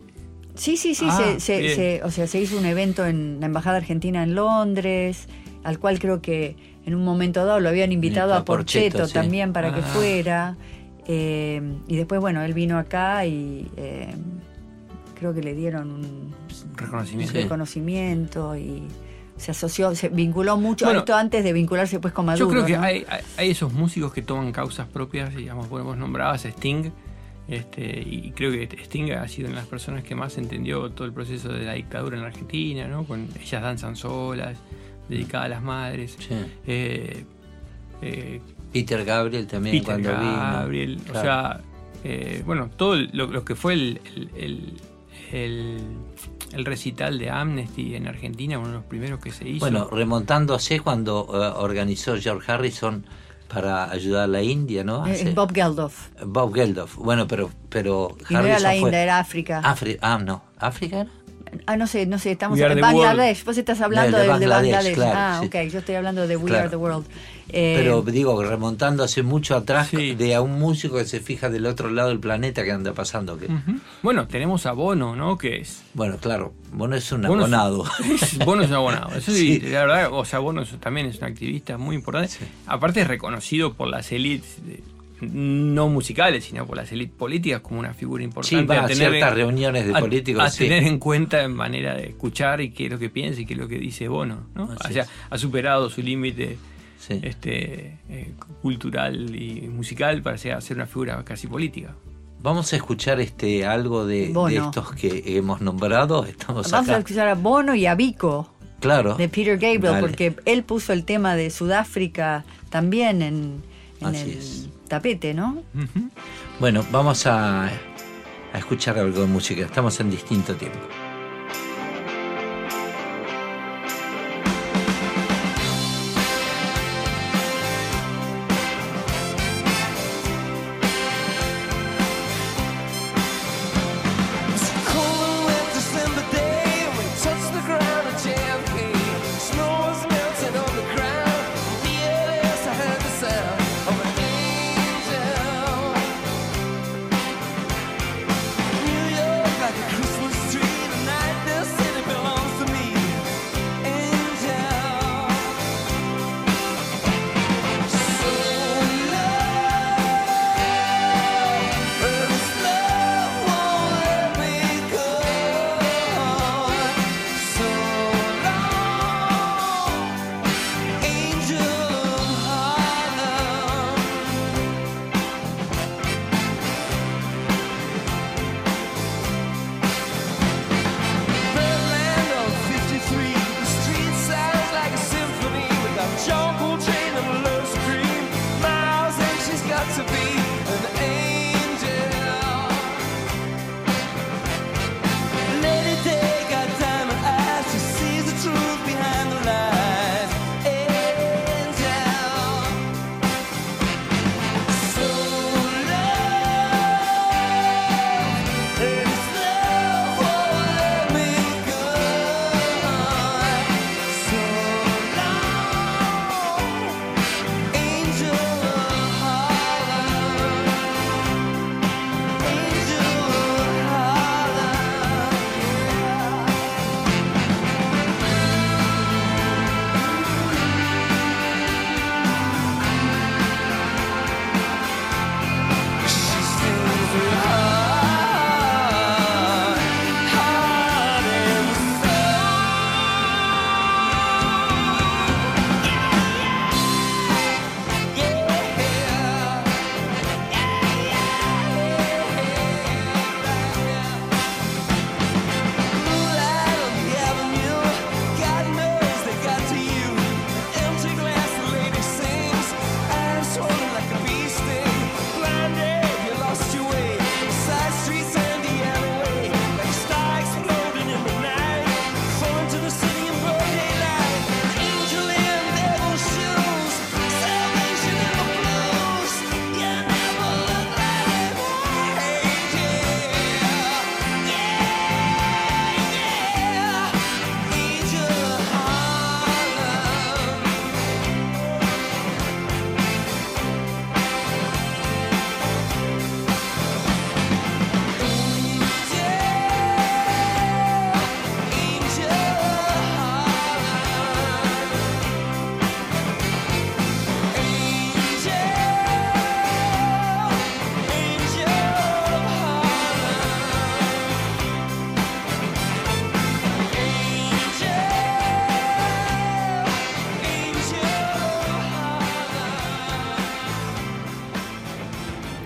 Sí, sí, sí, ah, se, o sea, se hizo un evento en la Embajada Argentina en Londres, al cual creo que en un momento dado lo habían invitado a Porcheto, también para que ah. fuera. Eh, y después, bueno, él vino acá y eh, creo que le dieron un reconocimiento, reconocimiento y se asoció, se vinculó mucho a esto antes de vincularse pues con Maduro. Yo creo que hay, hay, esos músicos que toman causas propias, digamos, vos nombrabas Sting, este, y creo que Sting ha sido una de las personas que más entendió todo el proceso de la dictadura en la Argentina, ¿no? Con ellas danzan solas, dedicadas a las madres. Eh, eh, Peter Gabriel también Peter cuando Gabriel, o sea, eh, bueno, todo lo, que fue el el recital de Amnesty en Argentina, uno de los primeros que se hizo. Bueno, remontándose cuando eh, organizó George Harrison para ayudar a la India, ¿no? Eh, Bob Geldof. Bob Geldof, bueno, pero... pero y no era la India, era África. ah, no, ¿África era? Ah, no sé, no sé, estamos en Bangladesh. Vos estás hablando de, Bangladesh. ah, ok, yo estoy hablando de We Are the World. Pero eh, digo, remontándose mucho atrás de a un músico que se fija del otro lado del planeta que anda pasando. Que... Bueno, tenemos a Bono, ¿no? Que es. Bueno, claro, Bono es un abonado. Bono es un abonado. [LAUGHS] Eso sí. la verdad, o sea, Bono también es un activista muy importante. Aparte es reconocido por las élites no musicales, sino por las élites políticas como una figura importante. Sí, a, tener ciertas reuniones de políticos. A tener en cuenta en manera de escuchar y qué es lo que piensa y qué es lo que dice Bono. ¿no? O sea, ha superado su límite este, eh, cultural y musical para ser una figura casi política. Vamos a escuchar este algo de, estos que hemos nombrado. Estamos Vamos a escuchar a Bono y a Vico. Claro. De Peter Gabriel, porque él puso el tema de Sudáfrica también en, el tapete, ¿no? Bueno, vamos a a escuchar algo de música. Estamos en distinto tiempo.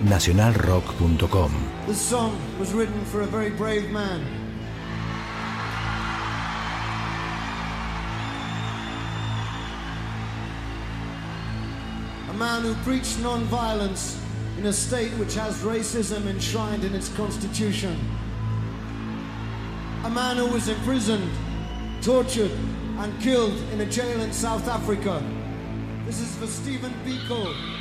nacionalrock.com. This song was written for a very brave man. A man who preached non-violence in a state which has racism enshrined in its constitution. A man who was imprisoned, tortured, and killed in a jail in South Africa. This is for Stephen Biko.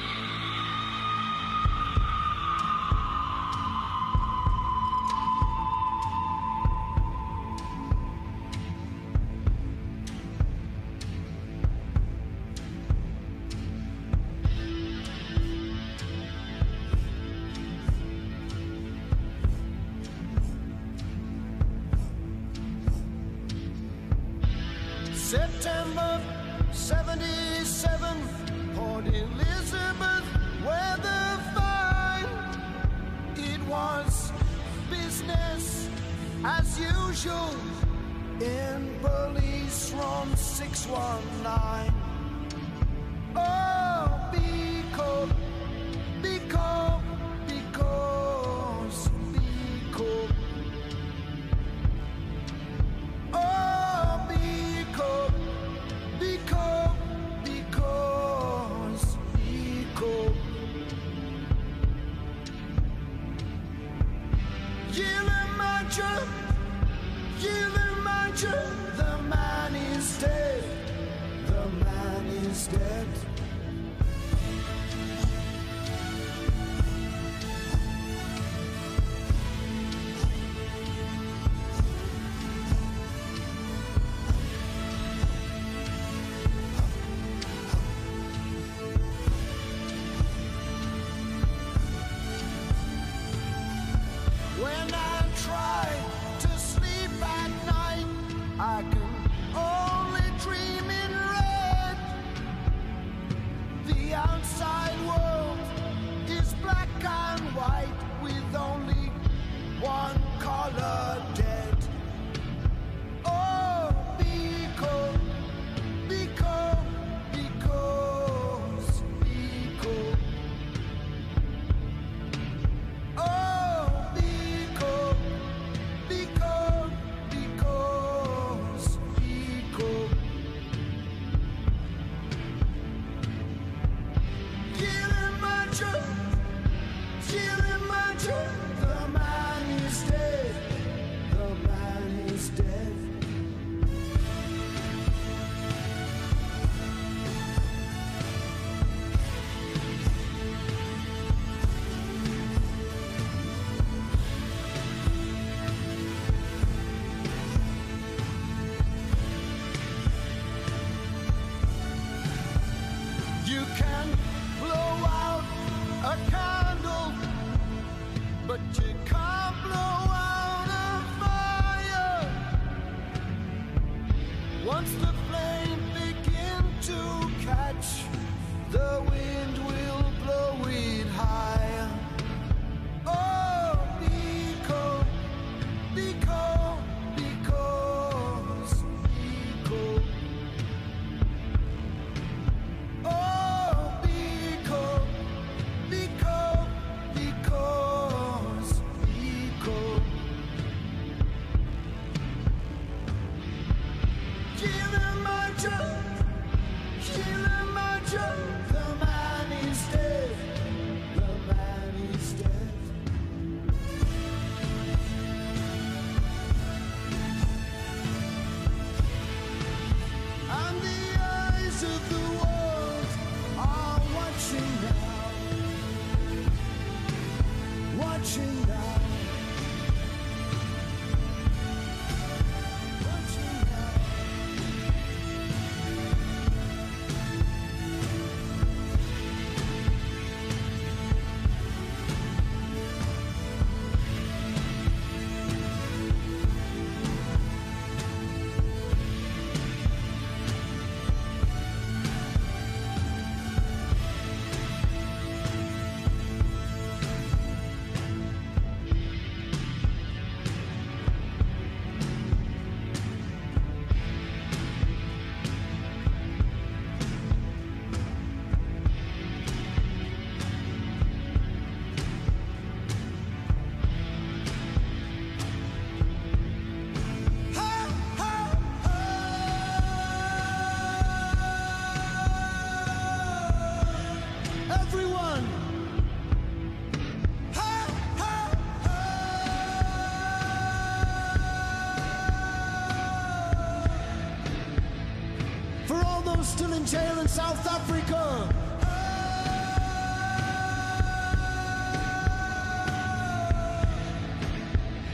South Africa.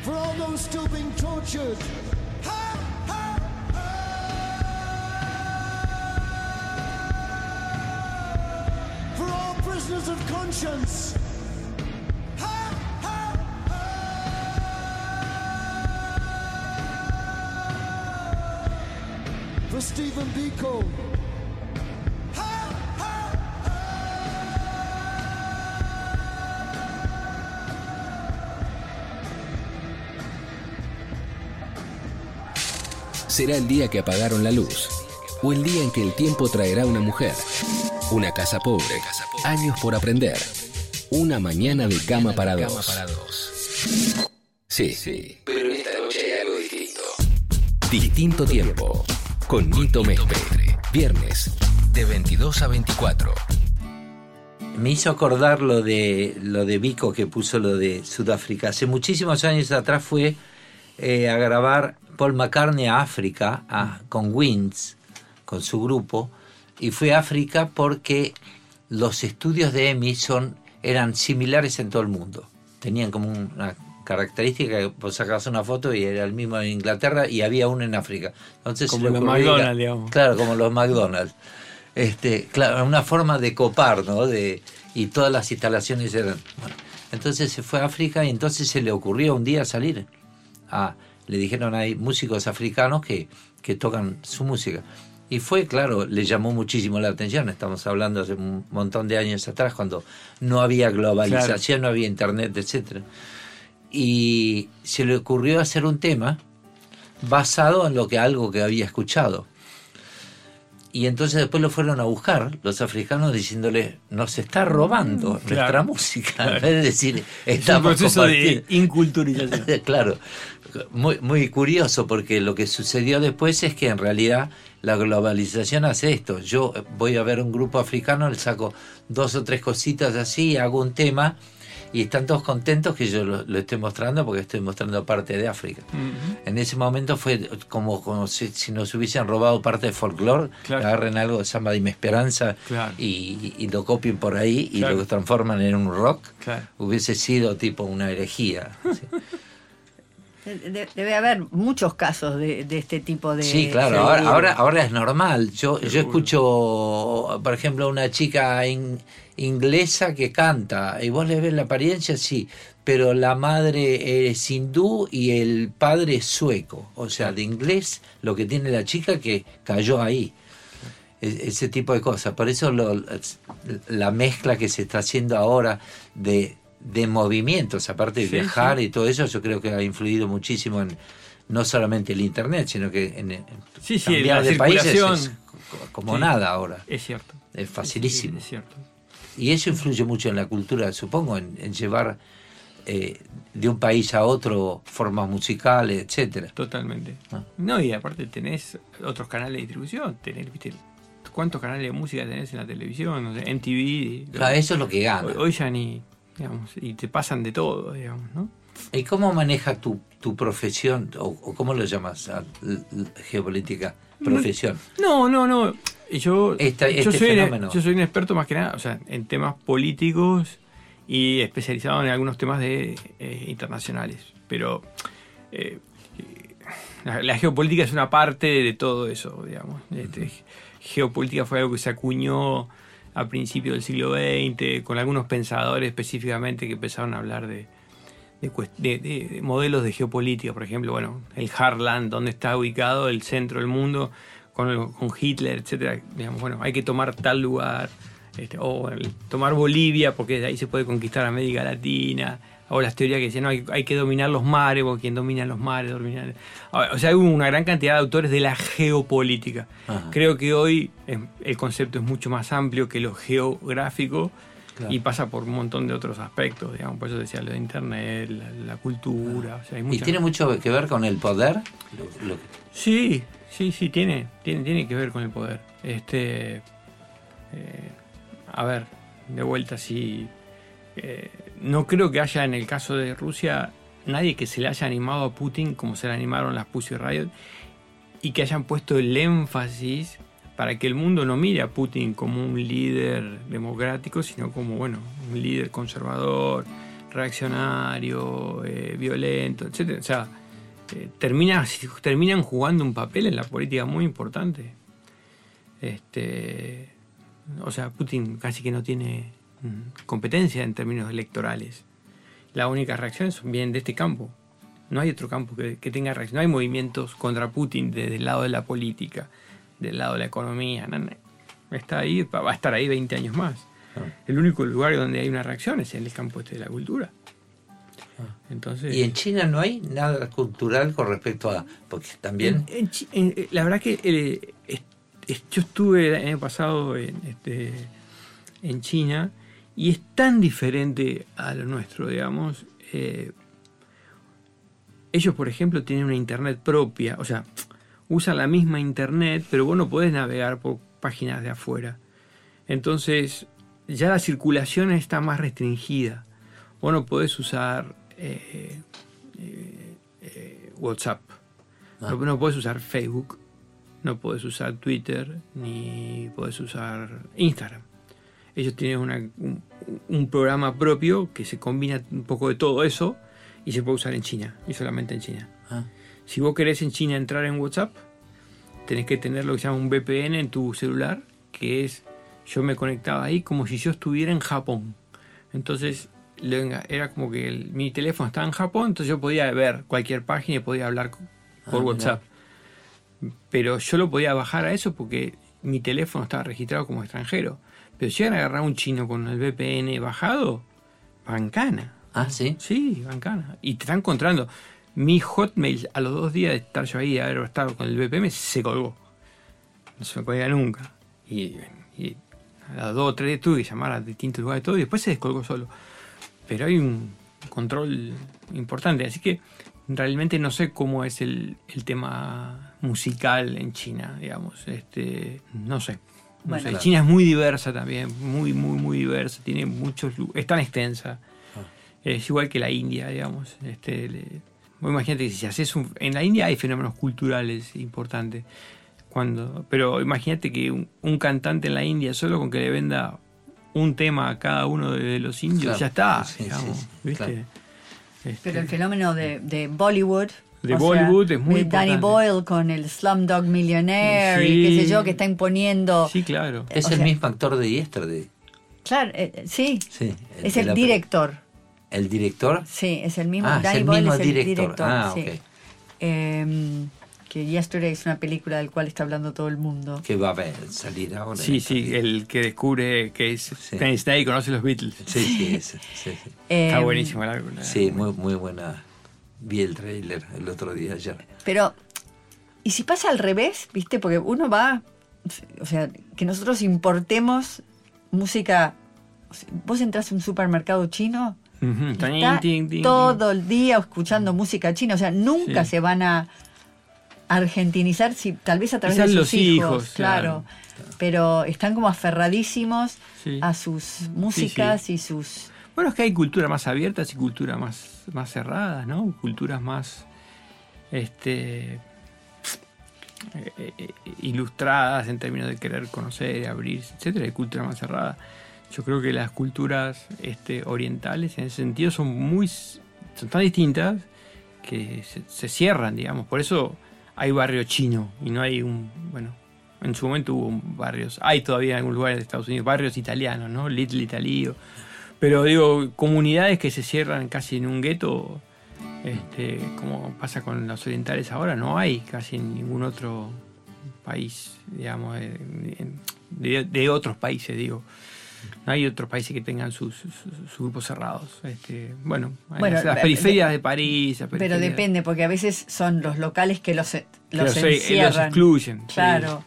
For all those still being tortured. For all prisoners of conscience. For Stephen Biko. Será el día que apagaron la luz, o el día en que el tiempo traerá una mujer, una casa pobre, años por aprender, una mañana de cama para dos. Sí, sí, pero esta noche hay algo distinto. Distinto tiempo, con Nito Mestre, viernes, de 22 a 24. Me hizo acordar lo de lo de Vico que puso lo de Sudáfrica. Hace muchísimos años atrás fue eh, a grabar Paul McCartney a África con Wins, con su grupo, y fue a África porque los estudios de EMI son, eran similares en todo el mundo. Tenían como una característica que vos sacabas una foto y era el mismo en Inglaterra y había uno en África. Entonces como los McDonald's, digamos. Claro, como los McDonald's. Este, claro, una forma de copar, ¿no? De, y todas las instalaciones eran. entonces se fue a África y entonces se le ocurrió un día salir a le dijeron hay músicos africanos que, que tocan su música. Y fue, claro, le llamó muchísimo la atención. Estamos hablando hace un montón de años atrás, cuando no había globalización, no había internet, etc. Y se le ocurrió hacer un tema basado en lo que algo que había escuchado. Y entonces después lo fueron a buscar los africanos diciéndole, nos está robando nuestra música. [LAUGHS] De decir, estamos es un proceso de inculturización. [LAUGHS] claro, muy, muy curioso porque lo que sucedió después es que en realidad la globalización hace esto. Yo voy a ver un grupo africano, le saco dos o tres cositas así, hago un tema y están todos contentos que yo lo, estoy mostrando porque estoy mostrando parte de África. En ese momento fue como, como si, nos hubiesen robado parte de folclore, agarren algo de samba de mi esperanza y, lo copien por ahí y lo transforman en un rock. Hubiese sido tipo una herejía. [LAUGHS] Debe haber muchos casos de, este tipo de... Sí, claro, ahora, ahora, es normal. Yo, yo escucho, por ejemplo, una chica inglesa que canta y vos le ves la apariencia, sí, pero la madre es hindú y el padre es sueco. O sea, de inglés lo que tiene la chica que cayó ahí. E, ese tipo de cosas. Por eso la mezcla que se está haciendo ahora de de movimientos, aparte de viajar y todo eso, yo creo que ha influido muchísimo en no solamente el internet, sino que en, sí, la de países como nada ahora. Es cierto. Es facilísimo. Es cierto. Y eso influye mucho en la cultura, supongo, en, llevar eh, de un país a otro formas musicales, etcétera. Totalmente. Ah. No, y aparte tenés otros canales de distribución, tenés, viste, cuántos canales de música tenés en la televisión, no sé, MTV. Claro, eso es lo que gana. hoy ya ni y te pasan de todo, digamos, ¿no? ¿Y cómo maneja tu, tu profesión, o, cómo lo llamas, geopolítica, profesión? No, no, no. Yo, este yo, soy un, yo soy un experto más que nada, o sea, en temas políticos y especializado en algunos temas de eh, internacionales. Pero eh, la, geopolítica es una parte de todo eso, digamos. Este, geopolítica fue algo que se acuñó a principios del siglo XX, con algunos pensadores específicamente que empezaron a hablar de, de, modelos de geopolítica, por ejemplo, bueno, el Harland, donde está ubicado el centro del mundo, con, con Hitler, etcétera, digamos, bueno, hay que tomar tal lugar, este, o tomar Bolivia, porque de ahí se puede conquistar América Latina, o las teorías que decían, no, hay, que dominar los mares, porque quien domina los mares, domina... O sea, hay una gran cantidad de autores de la geopolítica. Creo que hoy em, el concepto es mucho más amplio que lo geográfico y pasa por un montón de otros aspectos, digamos, por eso decía lo de Internet, la, cultura. ¿Y tiene mucho que ver con el poder? Sí, sí, sí, tiene, tiene, tiene que ver con el poder. Este, eh, a ver, de vuelta, sí... Eh, no creo que haya en el caso de Rusia nadie que se le haya animado a Putin como se le animaron las Pussy Riot y que hayan puesto el énfasis para que el mundo no mire a Putin como un líder democrático, sino como bueno, un líder conservador, reaccionario, eh, violento, etc. O sea, eh, terminan jugando un papel en la política muy importante. Este, o sea, Putin casi que no tiene competencia en términos electorales. La única reacción viene de este campo. No hay otro campo que, tenga reacción. No hay movimientos contra Putin desde el lado de la política, del lado de la economía. Está ahí, va a estar ahí 20 años más. Ah. El único lugar donde hay una reacción es en el campo este de la cultura. Ah. Entonces, ¿Y en China no hay nada cultural con respecto a.? Porque también. la verdad que eh, yo estuve el año pasado en, este, en China y es tan diferente a lo nuestro, digamos. Eh, ellos, por ejemplo, tienen una internet propia, o sea, usan la misma internet, pero vos no podés navegar por páginas de afuera. Entonces, ya la circulación está más restringida. Vos no podés usar eh, eh, WhatsApp, ah. no, no podés usar Facebook, no podés usar Twitter, ni podés usar Instagram. Ellos tienen un, programa propio que se combina un poco de todo eso y se puede usar en China, y solamente en China. Ah. Si vos querés en China entrar en WhatsApp, tenés que tener lo que se llama un VPN en tu celular, que es, yo me conectaba ahí como si yo estuviera en Japón. Entonces, era como que mi teléfono estaba en Japón, entonces yo podía ver cualquier página y podía hablar por ah, WhatsApp. Pero yo lo podía bajar a eso porque mi teléfono estaba registrado como extranjero. Pero si llegan a agarrar un chino con el VPN bajado, bancana. Ah, sí. Sí, bancana. Y te están encontrando. Mi Hotmail, a los dos días de estar yo ahí, haber estado con el VPN, se colgó. No se me colga nunca. Y, a los dos o tres tuve que llamar a distintos lugares y todo, y después se descolgó solo. Pero hay un control importante. Así que realmente no sé cómo es el, el tema musical en China, digamos. Este, no sé. China es muy diversa también, muy, muy, muy diversa, tiene muchos es tan extensa. Ah. Es igual que la India, digamos. Este, imagínate que si haces un, en la India hay fenómenos culturales importantes. Cuando, pero imagínate que un, cantante en la India solo con que le venda un tema a cada uno de los indios ya está, digamos, ¿viste? Este, Pero el fenómeno de, de Bollywood de Bollywood es muy importante. Danny Boyle con el Slumdog Millionaire y qué sé yo, que está imponiendo... Sí, claro. Es el mismo actor de Yesterday. Claro, eh, sí. sí es el director. ¿El director? Sí, es el mismo. Ah, Danny es el Boyle mismo es el director. director. Ah, sí. ok. Eh, que Yesterday es una película del cual está hablando todo el mundo. Que va a ver, salir ahora. Sí, sí, el que descubre que es sí. Snake y conoce los Beatles. Sí, sí, sí. sí, sí. Eh, Está buenísima la película. Sí, muy, muy buena. Vi el trailer el otro día ayer. Pero, ¿y si pasa al revés? ¿Viste? Porque uno va, o sea, que nosotros importemos música. Vos entras a un supermercado chino, Uh -huh. está todo el día escuchando música china, o sea, nunca Sí. se van a argentinizar, si, tal vez a través Quizás de sus los hijos, hijos, claro. claro. Pero están como aferradísimos Sí. a sus músicas y sus... Bueno, es que hay culturas más abiertas y culturas más, más cerradas, ¿no? Culturas más este, eh, eh, ilustradas en términos de querer conocer, abrir, etcétera, y culturas más cerradas. Yo creo que las culturas este, orientales en ese sentido son muy son tan distintas que se, se cierran, digamos. Por eso hay barrio chino y no hay un, bueno, en su momento hubo barrios, hay todavía en algún lugar de Estados Unidos barrios italianos, ¿no? Little Italy. o- Pero digo, comunidades que se cierran casi en un gueto, este, como pasa con los orientales ahora, no hay casi en ningún otro país, digamos, de, de- de otros países, digo. No hay otros países que tengan sus, sus- sus grupos cerrados. Este, bueno, Bueno, las, las periferias de París. las Pero depende, porque a veces son los locales que los, que los los, excluyen. sí. Claro.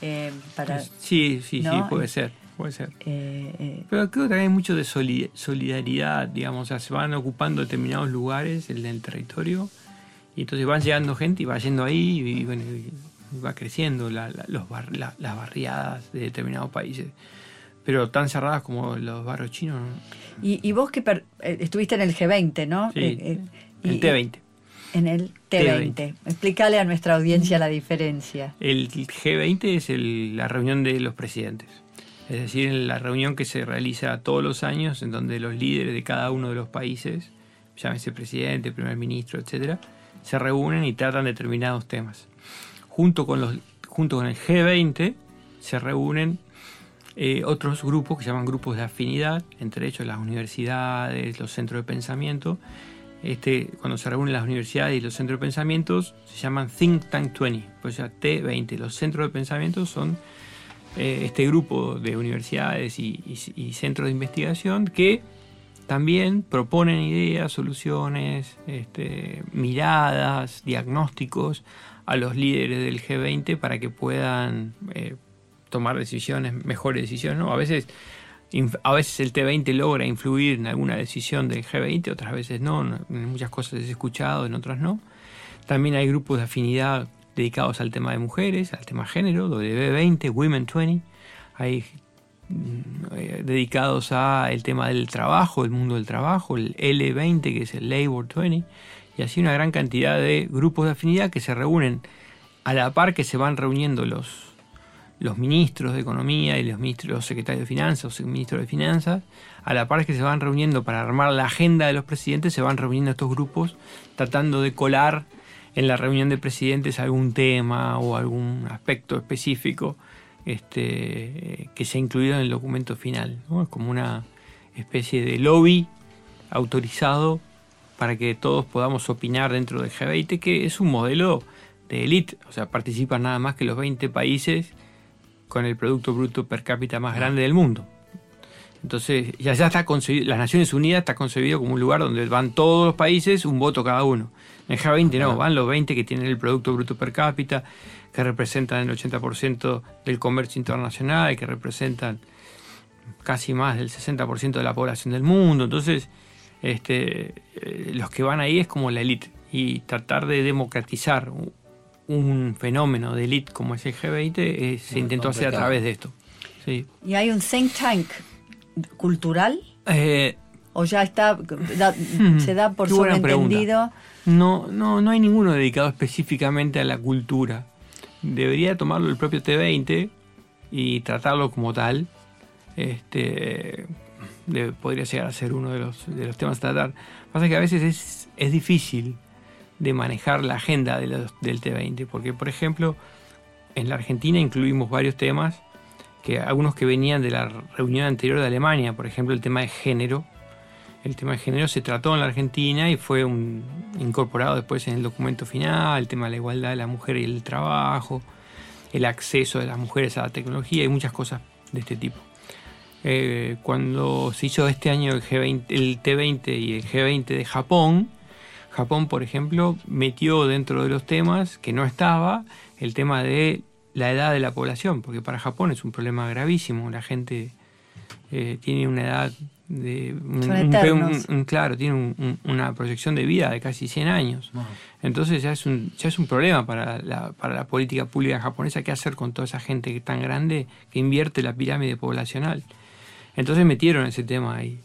eh, para, Sí, sí, sí, puede ser, puede ser. eh, eh, Pero creo que también hay mucho de soli- solidaridad, digamos, o sea, se van ocupando determinados lugares en el territorio y entonces van llegando gente y va yendo ahí y, bueno, y va creciendo la- la- los bar- la- las barriadas de determinados países. Pero tan cerradas como los barrios chinos, ¿no? y, y vos que per- eh, estuviste en el G20, ¿no? Sí, Eh, el y- T20. En el T20. Explícale a nuestra audiencia la diferencia. El G20 es el- la reunión de los presidentes. Es decir, la reunión que se realiza todos los años en donde los líderes de cada uno de los países, llámese presidente, primer ministro, etcétera, se reúnen y tratan determinados temas. Junto con, los, con el G20 se reúnen eh, otros grupos que se llaman grupos de afinidad, entre ellos las universidades, los centros de pensamiento. Este, cuando se reúnen las universidades y los centros de pensamientos, se llaman Think Tank 20, pues ya T20. Los centros de pensamiento son eh, este grupo de universidades y, centros de investigación que también proponen ideas, soluciones, este, miradas, diagnósticos a los líderes del G20 para que puedan eh, tomar decisiones, mejores decisiones. A veces a veces el T20 logra influir en alguna decisión del G20, otras veces no, en muchas cosas es escuchado, en otras no. También hay grupos de afinidad dedicados al tema de mujeres, al tema género, W20, Women 20. Hay mm, eh, dedicados a el tema del trabajo, el mundo del trabajo, el L20 que es el Labor 20 y así una gran cantidad de grupos de afinidad que se reúnen a la par que se van reuniendo los los ministros de economía y los ministros secretarios de finanzas o ministros de finanzas a la par que se van reuniendo para armar la agenda de los presidentes se van reuniendo estos grupos tratando de colar en la reunión de presidentes algún tema o algún aspecto específico este, que se ha incluido en el documento final. ¿no? Es como una especie de lobby autorizado para que todos podamos opinar dentro del G20, que es un modelo de élite, o sea, participan nada más que los 20 países con el Producto Bruto Per cápita más grande del mundo. Entonces, ya, ya está concebido, las Naciones Unidas está concebido como un lugar donde van todos los países, un voto cada uno. En el G20 no, van los 20 que tienen el Producto Bruto Per cápita, que representan el 80% del comercio internacional, que representan casi más del 60% de la población del mundo. Entonces, este, eh, los que van ahí es como la élite. Y tratar de democratizar un, fenómeno de élite como es el G20 eh, se intentó hacer a través de esto. Sí. ¿Y hay un think tank cultural? Eh, ¿O ya está, da- Hmm, se da por sobreentendido? no, no, no hay ninguno dedicado específicamente a la cultura. Debería tomarlo el propio T20 y tratarlo como tal. Este, podría llegar a ser uno de los, de los temas a tratar. Pasa que a veces es, es difícil de manejar la agenda del T20, porque por ejemplo, en la Argentina incluimos varios temas, que algunos que venían de la reunión anterior de Alemania, por ejemplo el tema de género. El tema de género se trató en la Argentina y fue un, incorporado después en el documento final, el tema de la igualdad de la mujer y el trabajo, el acceso de las mujeres a la tecnología y muchas cosas de este tipo. Eh, cuando se hizo este año el, G20, el T20 y el G20 de Japón, Japón, por ejemplo, metió dentro de los temas que no estaba el tema de la edad de la población, porque para Japón es un problema gravísimo. La gente eh, tiene una edad de un, claro tiene una proyección de vida de casi 100 años. Entonces ya es un ya es un problema para la, para la política pública japonesa. Qué hacer con toda esa gente tan grande que invierte la pirámide poblacional entonces metieron ese tema ahí.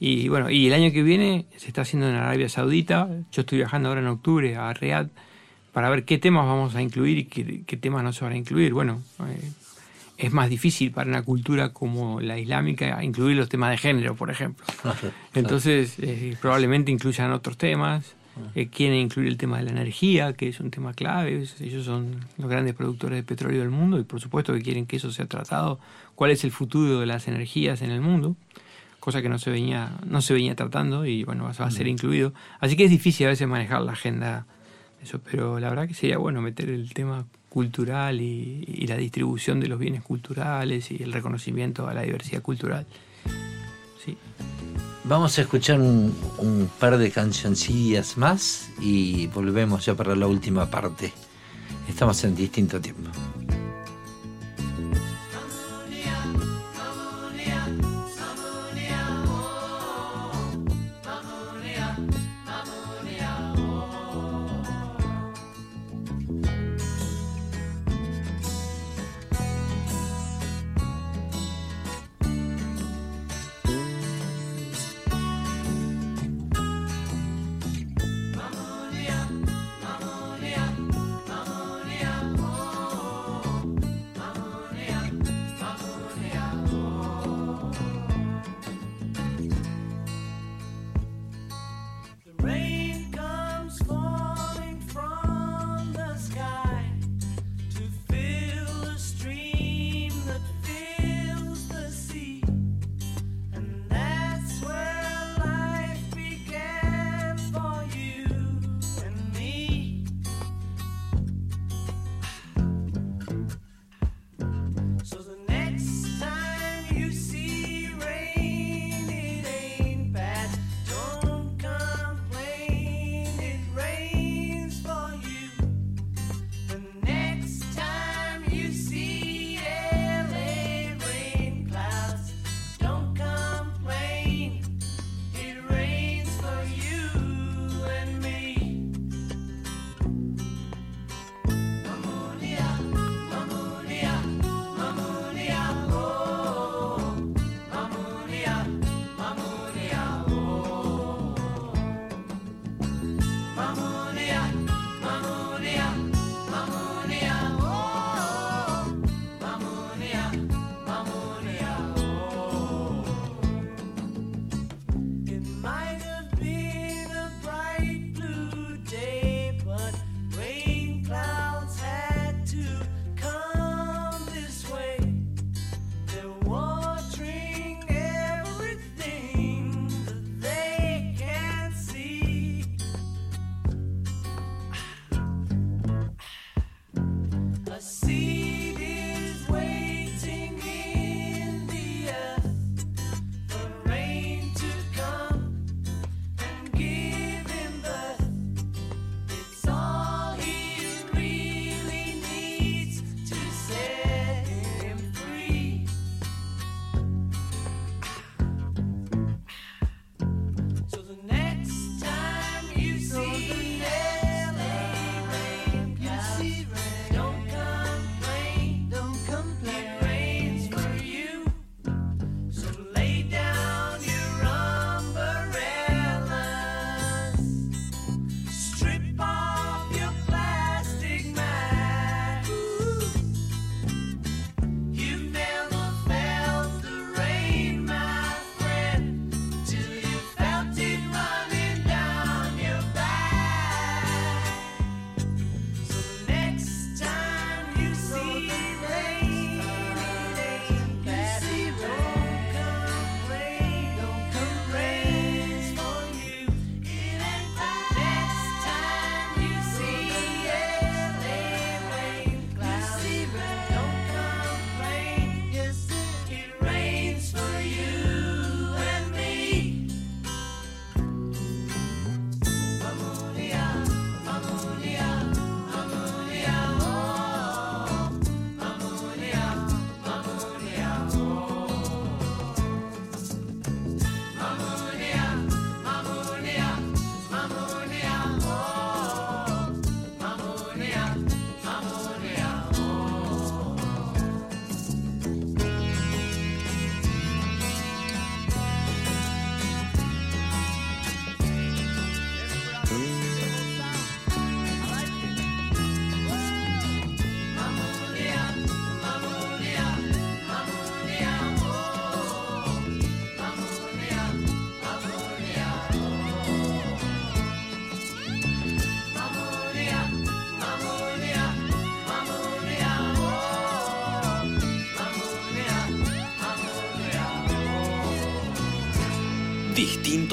Y bueno y el año que viene se está haciendo en Arabia Saudita. Yo estoy viajando ahora en octubre a Riyadh para ver qué temas vamos a incluir y qué, temas no se van a incluir. Bueno eh, es más difícil para una cultura como la islámica incluir los temas de género, por ejemplo. [LAUGHS] Entonces, eh, probablemente incluyan otros temas. Eh, quieren incluir el tema de la energía, que es un tema clave. Ellos son los grandes productores de petróleo del mundo y por supuesto que quieren que eso sea tratado. ¿Cuál es el futuro de las energías en el mundo? Cosa que no se venía, no se venía tratando y bueno, va a ser incluido. Así que es difícil a veces manejar la agenda eso, pero la verdad que sería bueno meter el tema cultural y, la distribución de los bienes culturales y el reconocimiento a la diversidad cultural. Sí. Vamos a escuchar un, un, par de cancioncillas más y volvemos ya para la última parte. Estamos en distinto tiempo.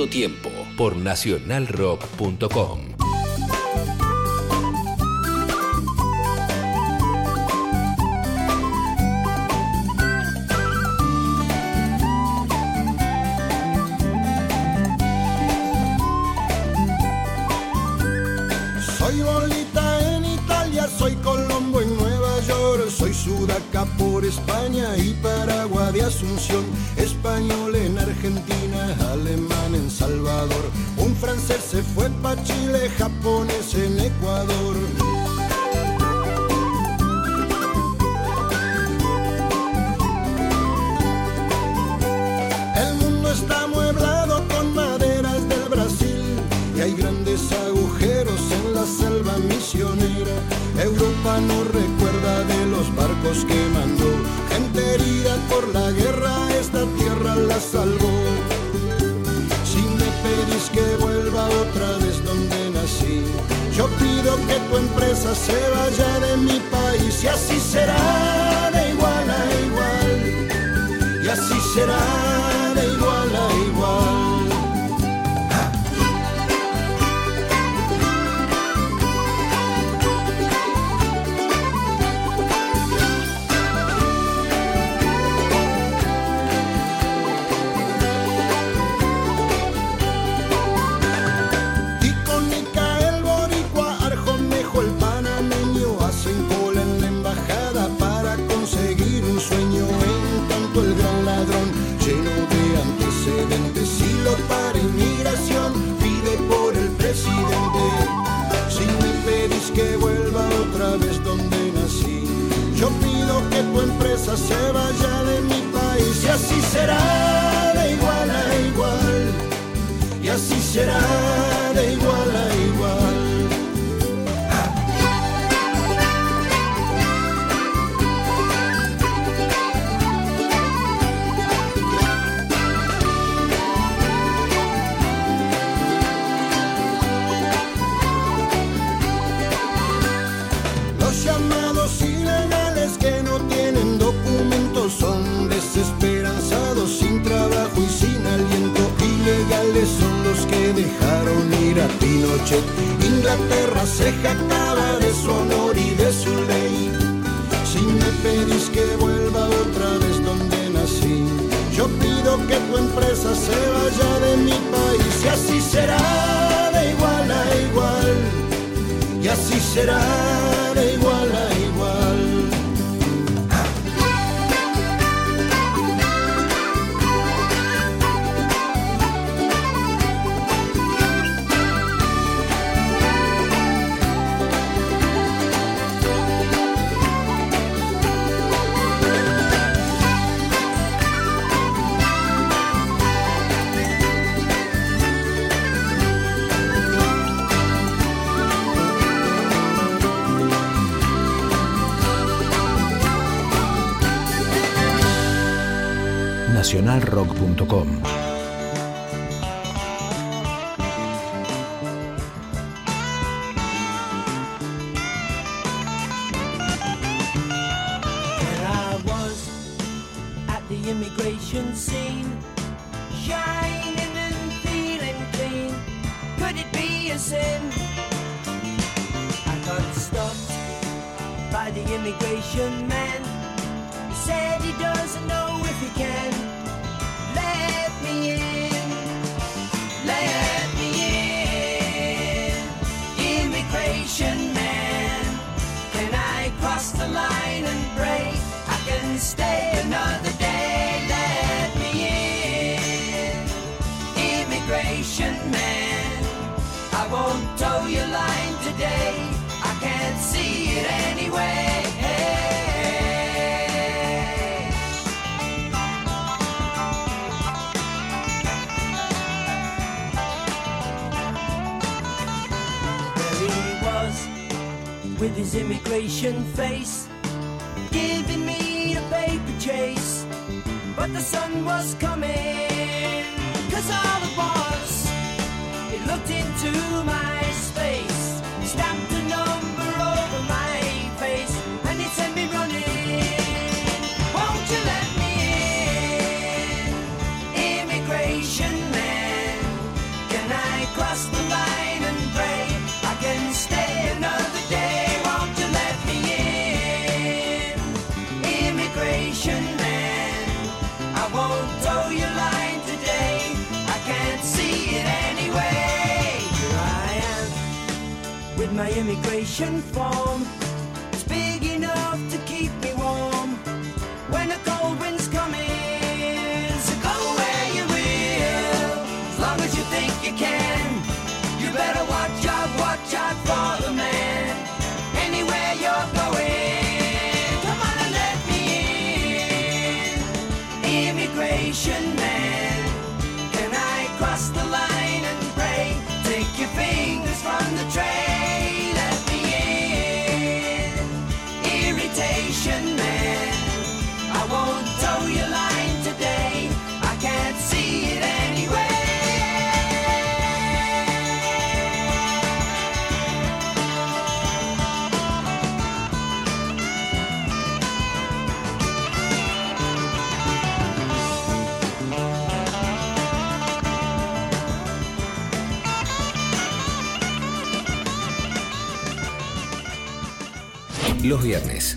Tiempo por nacionalrock.com. casa se vaya de mi país. Y así será de igual a igual. Y así será. Inglaterra se jactaba de su honor y de su ley. Si me pedís que vuelva otra vez donde nací, yo pido que tu empresa se vaya de mi país y así será de igual a igual. Y así será nacionalrock.com. immigration form. It's big enough to keep me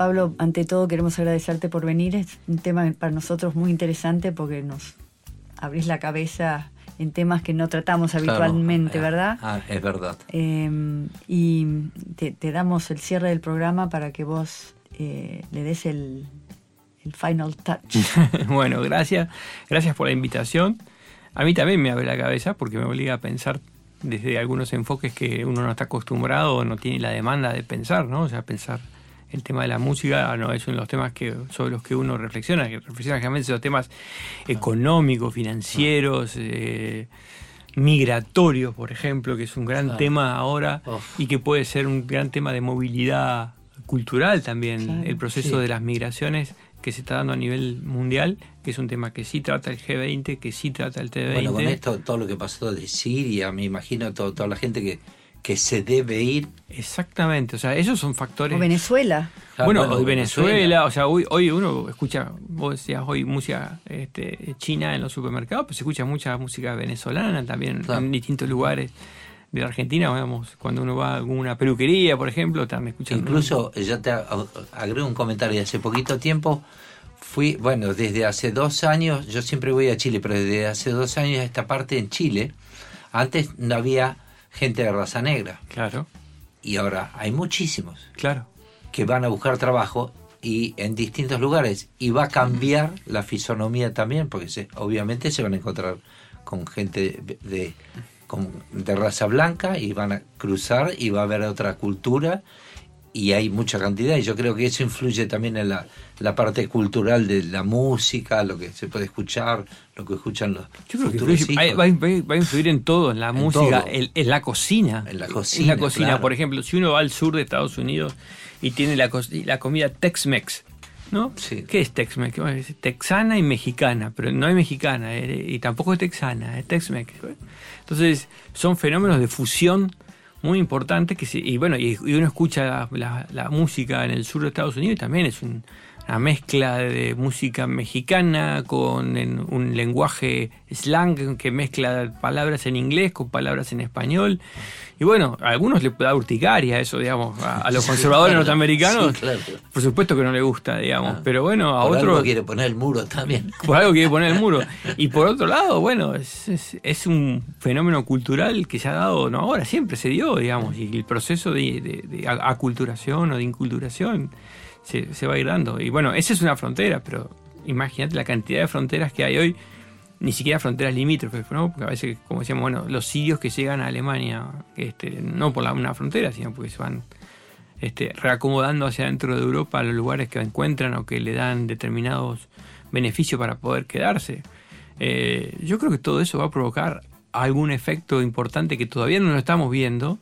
Pablo, ante todo queremos agradecerte por venir. Es un tema para nosotros muy interesante porque nos abrís la cabeza en temas que no tratamos habitualmente, Claro, ¿verdad? Ah, es verdad. Eh, y te, te damos el cierre del programa para que vos eh, le des el, el final touch. [LAUGHS] bueno, gracias. Gracias por la invitación. A mí también me abre la cabeza porque me obliga a pensar desde algunos enfoques que uno no está acostumbrado o no tiene la demanda de pensar, ¿no? O sea, pensar el tema de la música no es uno de los temas que sobre los que uno reflexiona, que reflexiona generalmente sobre los temas económicos, financieros, eh, migratorios, por ejemplo, que es un gran Claro. tema ahora y que puede ser un gran tema de movilidad cultural también, Claro. el proceso Sí. de las migraciones que se está dando a nivel mundial, que es un tema que sí trata el G20, que sí trata el T20. Bueno, con esto, todo lo que pasó de Siria, me imagino todo, toda la gente que, que se debe ir. Exactamente, o sea, esos son factores. O Venezuela. Ah, bueno, bueno, hoy Venezuela, o sea, hoy, hoy uno escucha, vos decías hoy música este, china en los supermercados, pues se escucha mucha música venezolana también Claro. en distintos lugares de la Argentina, vamos, cuando uno va a alguna peluquería, por ejemplo, también escuchan Incluso, eh, ya te ag- agrego un comentario, hace poquito tiempo fui, bueno, desde hace dos años, yo siempre voy a Chile, pero desde hace dos años a esta parte en Chile, antes no había gente de raza negra. Claro, Y ahora hay muchísimos claro. que van a buscar trabajo y en distintos lugares y va a cambiar la fisonomía también porque se, obviamente se van a encontrar con gente de, de- con- de raza blanca y van a cruzar y va a haber otra cultura y hay mucha cantidad y yo creo que eso influye también en la, la parte cultural de la música, lo que se puede escuchar, lo que escuchan los Yo creo que va, va- va a influir en todo, en la En música, en, en la cocina. En la En cocina, la cocina, claro. por ejemplo, si uno va al sur de Estados Unidos y tiene la, co- la comida Tex-Mex, ¿no? Sí. ¿Qué es Tex-Mex? Texana y mexicana, pero no es mexicana eh, y tampoco es texana, es Tex-Mex. Entonces, son fenómenos de fusión muy importantes que se- y bueno, y, uno escucha la, la- la música en el sur de Estados Unidos y también es un- una mezcla de música mexicana con en un lenguaje slang que mezcla palabras en inglés con palabras en español. Y bueno, a algunos les da urticaria eso, digamos, a, a los conservadores norteamericanos. Sí, claro. Por supuesto que no le gusta, digamos, Ah. pero bueno, a Por algo otros quiere poner el muro también. [LAUGHS] por algo quiere poner el muro. Y por otro lado, bueno, es, es- es un fenómeno cultural que se ha dado, no ahora, siempre se dio, digamos, y el proceso de, de- de aculturación o de inculturación se, se va a ir dando. Y bueno, esa es una frontera, pero imagínate la cantidad de fronteras que hay hoy, ni siquiera fronteras limítrofes, ¿no? Porque a veces, como decíamos, bueno, los sirios que llegan a Alemania, este, no por la, una frontera, sino porque se van este, reacomodando hacia dentro de Europa a los lugares que encuentran o que le dan determinados beneficios para poder quedarse. Eh, yo creo que todo eso va a provocar algún efecto importante que todavía no lo estamos viendo,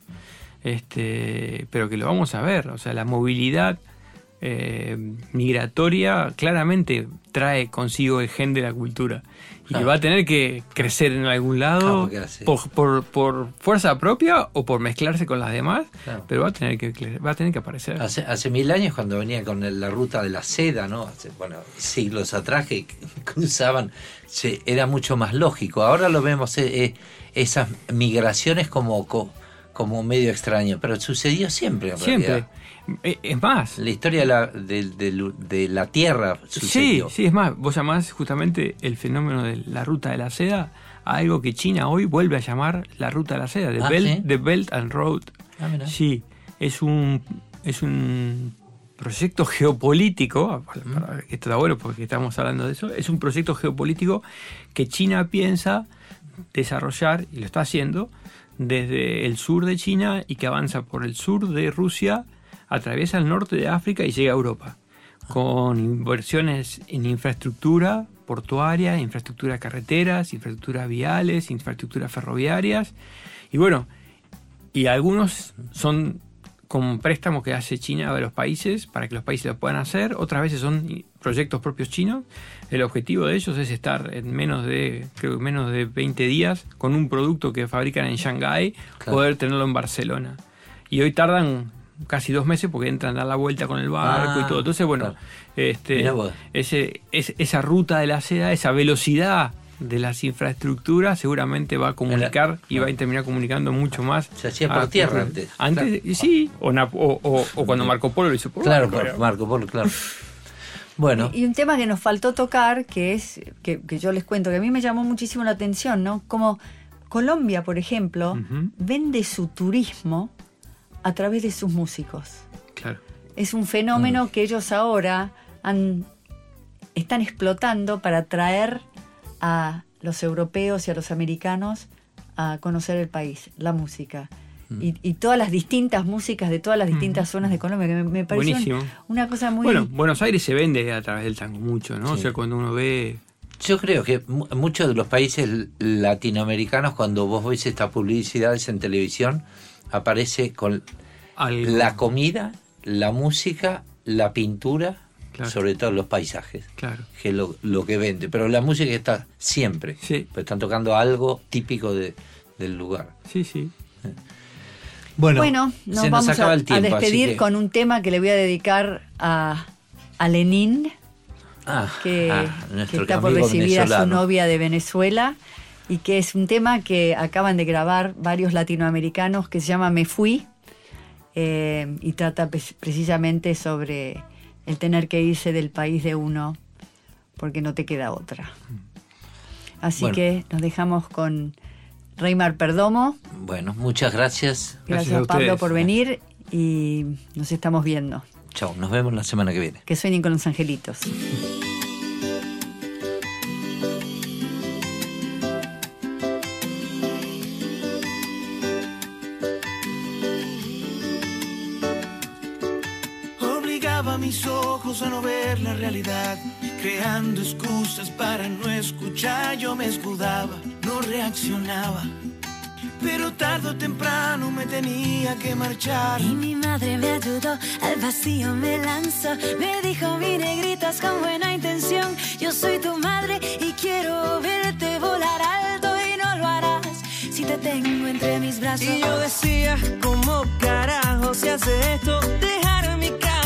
este, pero que lo vamos a ver. O sea, la movilidad eh, migratoria claramente trae consigo el gen de la cultura. Y va a tener que crecer en algún lado por, por, fuerza propia o por mezclarse con las demás, pero va a tener que va a tener que aparecer. Hace, hace mil años cuando venía con la ruta de la seda, ¿no? bueno, siglos atrás que cruzaban, era mucho más lógico. Ahora lo vemos, eh, eh, esas migraciones como, como medio extraño, pero sucedió siempre en siempre. Es más. La historia de la, de, la Tierra sucedió. Sí, sí, es más. Vos llamás justamente el fenómeno de la ruta de la seda a algo que China hoy vuelve a llamar la ruta de la seda, de, ah, Belt, Belt and Road. Ah, sí, es un, es un proyecto geopolítico, esto está bueno porque estamos hablando de eso, es un proyecto geopolítico que China piensa desarrollar, y lo está haciendo, desde el sur de China y que avanza por el sur de Rusia atraviesa el norte de África y llega a Europa, con inversiones en infraestructura portuaria, infraestructura carreteras, infraestructuras viales, infraestructuras ferroviarias. Y bueno, y algunos son con préstamos que hace China a los países para que los países lo puedan hacer, otras veces son proyectos propios chinos. El objetivo de ellos es estar en menos de, creo menos de 20 días con un producto que fabrican en Shanghái, poder tenerlo en Barcelona. Y hoy tardan casi dos meses porque entran a dar la vuelta con el barco y ah, todo. Entonces, bueno, este, ese, esa ruta de la seda, esa velocidad de las infraestructuras seguramente va a comunicar y va a terminar comunicando mucho más. Se hacía por tierra antes. Antes, sí, o, o, cuando Marco Polo lo hizo por Claro, Marco Polo, claro. Bueno. Y un tema que nos faltó tocar, que es, que, yo les cuento, que a mí me llamó muchísimo la atención, ¿no? Como Colombia, por ejemplo, vende su turismo a través de sus músicos. Claro. Es un fenómeno mm. que ellos ahora han, están explotando para atraer a los europeos y a los americanos a conocer el país, la música. Mm. Y, todas las distintas músicas de todas las distintas mm. zonas de Colombia, que me, parece una cosa muy... Bueno, Buenos Aires se vende a través del tango mucho, ¿no? O sea, cuando uno ve... Yo creo que muchos de los países latinoamericanos, cuando vos ves estas publicidades en televisión, aparece con la comida, la música, la pintura, sobre todo los paisajes, claro. que es lo, que vende. Pero la música está siempre, sí. Pues están tocando algo típico de, del lugar. Sí, sí. Bueno, nos vamos a, despedir con un tema que le voy a dedicar a, a Lenín, ah, que, ah, que, está por recibir a su novia de Venezuela y que es un tema que acaban de grabar varios latinoamericanos que se llama Me Fui eh, y trata precisamente sobre el tener que irse del país de uno porque no te queda otra. Así que nos dejamos con Reymar Perdomo. Bueno, muchas gracias. Gracias, Pablo por venir y nos estamos viendo. Chao, nos vemos la semana que viene. Que sueñen con los angelitos. Mis ojos a no ver la realidad, creando excusas para no escuchar. Yo me escudaba, no reaccionaba. Pero tarde o temprano me tenía que marchar. Y mi madre me ayudó, al vacío me lanzó. Me dijo, mi negritas con buena intención. Yo soy tu madre y quiero verte volar alto y no lo harás si te tengo entre mis brazos. Y yo decía, ¿cómo carajo se hace esto? Dejar mi casa,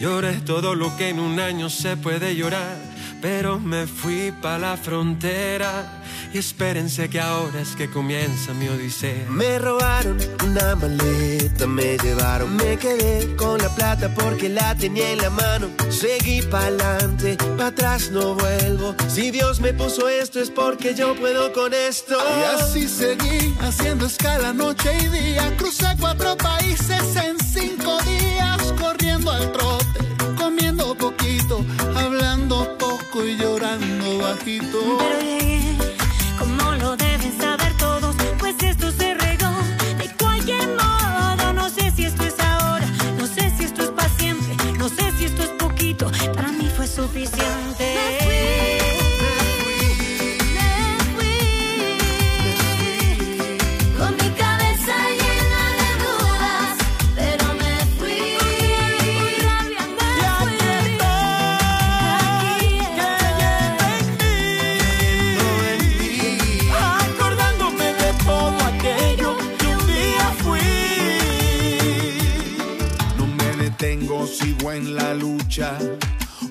Lloré todo lo que en un año se puede llorar. Pero me fui pa' la frontera espérense que ahora es que comienza mi odisea. Me robaron una maleta, me llevaron, me quedé con la plata porque la tenía en la mano. Seguí pa'lante, para atrás no vuelvo. Si Dios me puso esto es porque yo puedo con esto. Y así seguí haciendo escala noche y día. Crucé cuatro países en cinco días, corriendo al trote, bajito.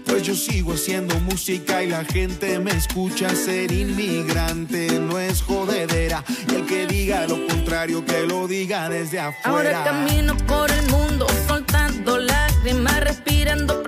Pues yo sigo haciendo música y la gente me escucha. Ser inmigrante no es jodedera. Y el que diga lo contrario, que lo diga desde afuera. Ahora camino por el mundo, soltando lágrimas, respirando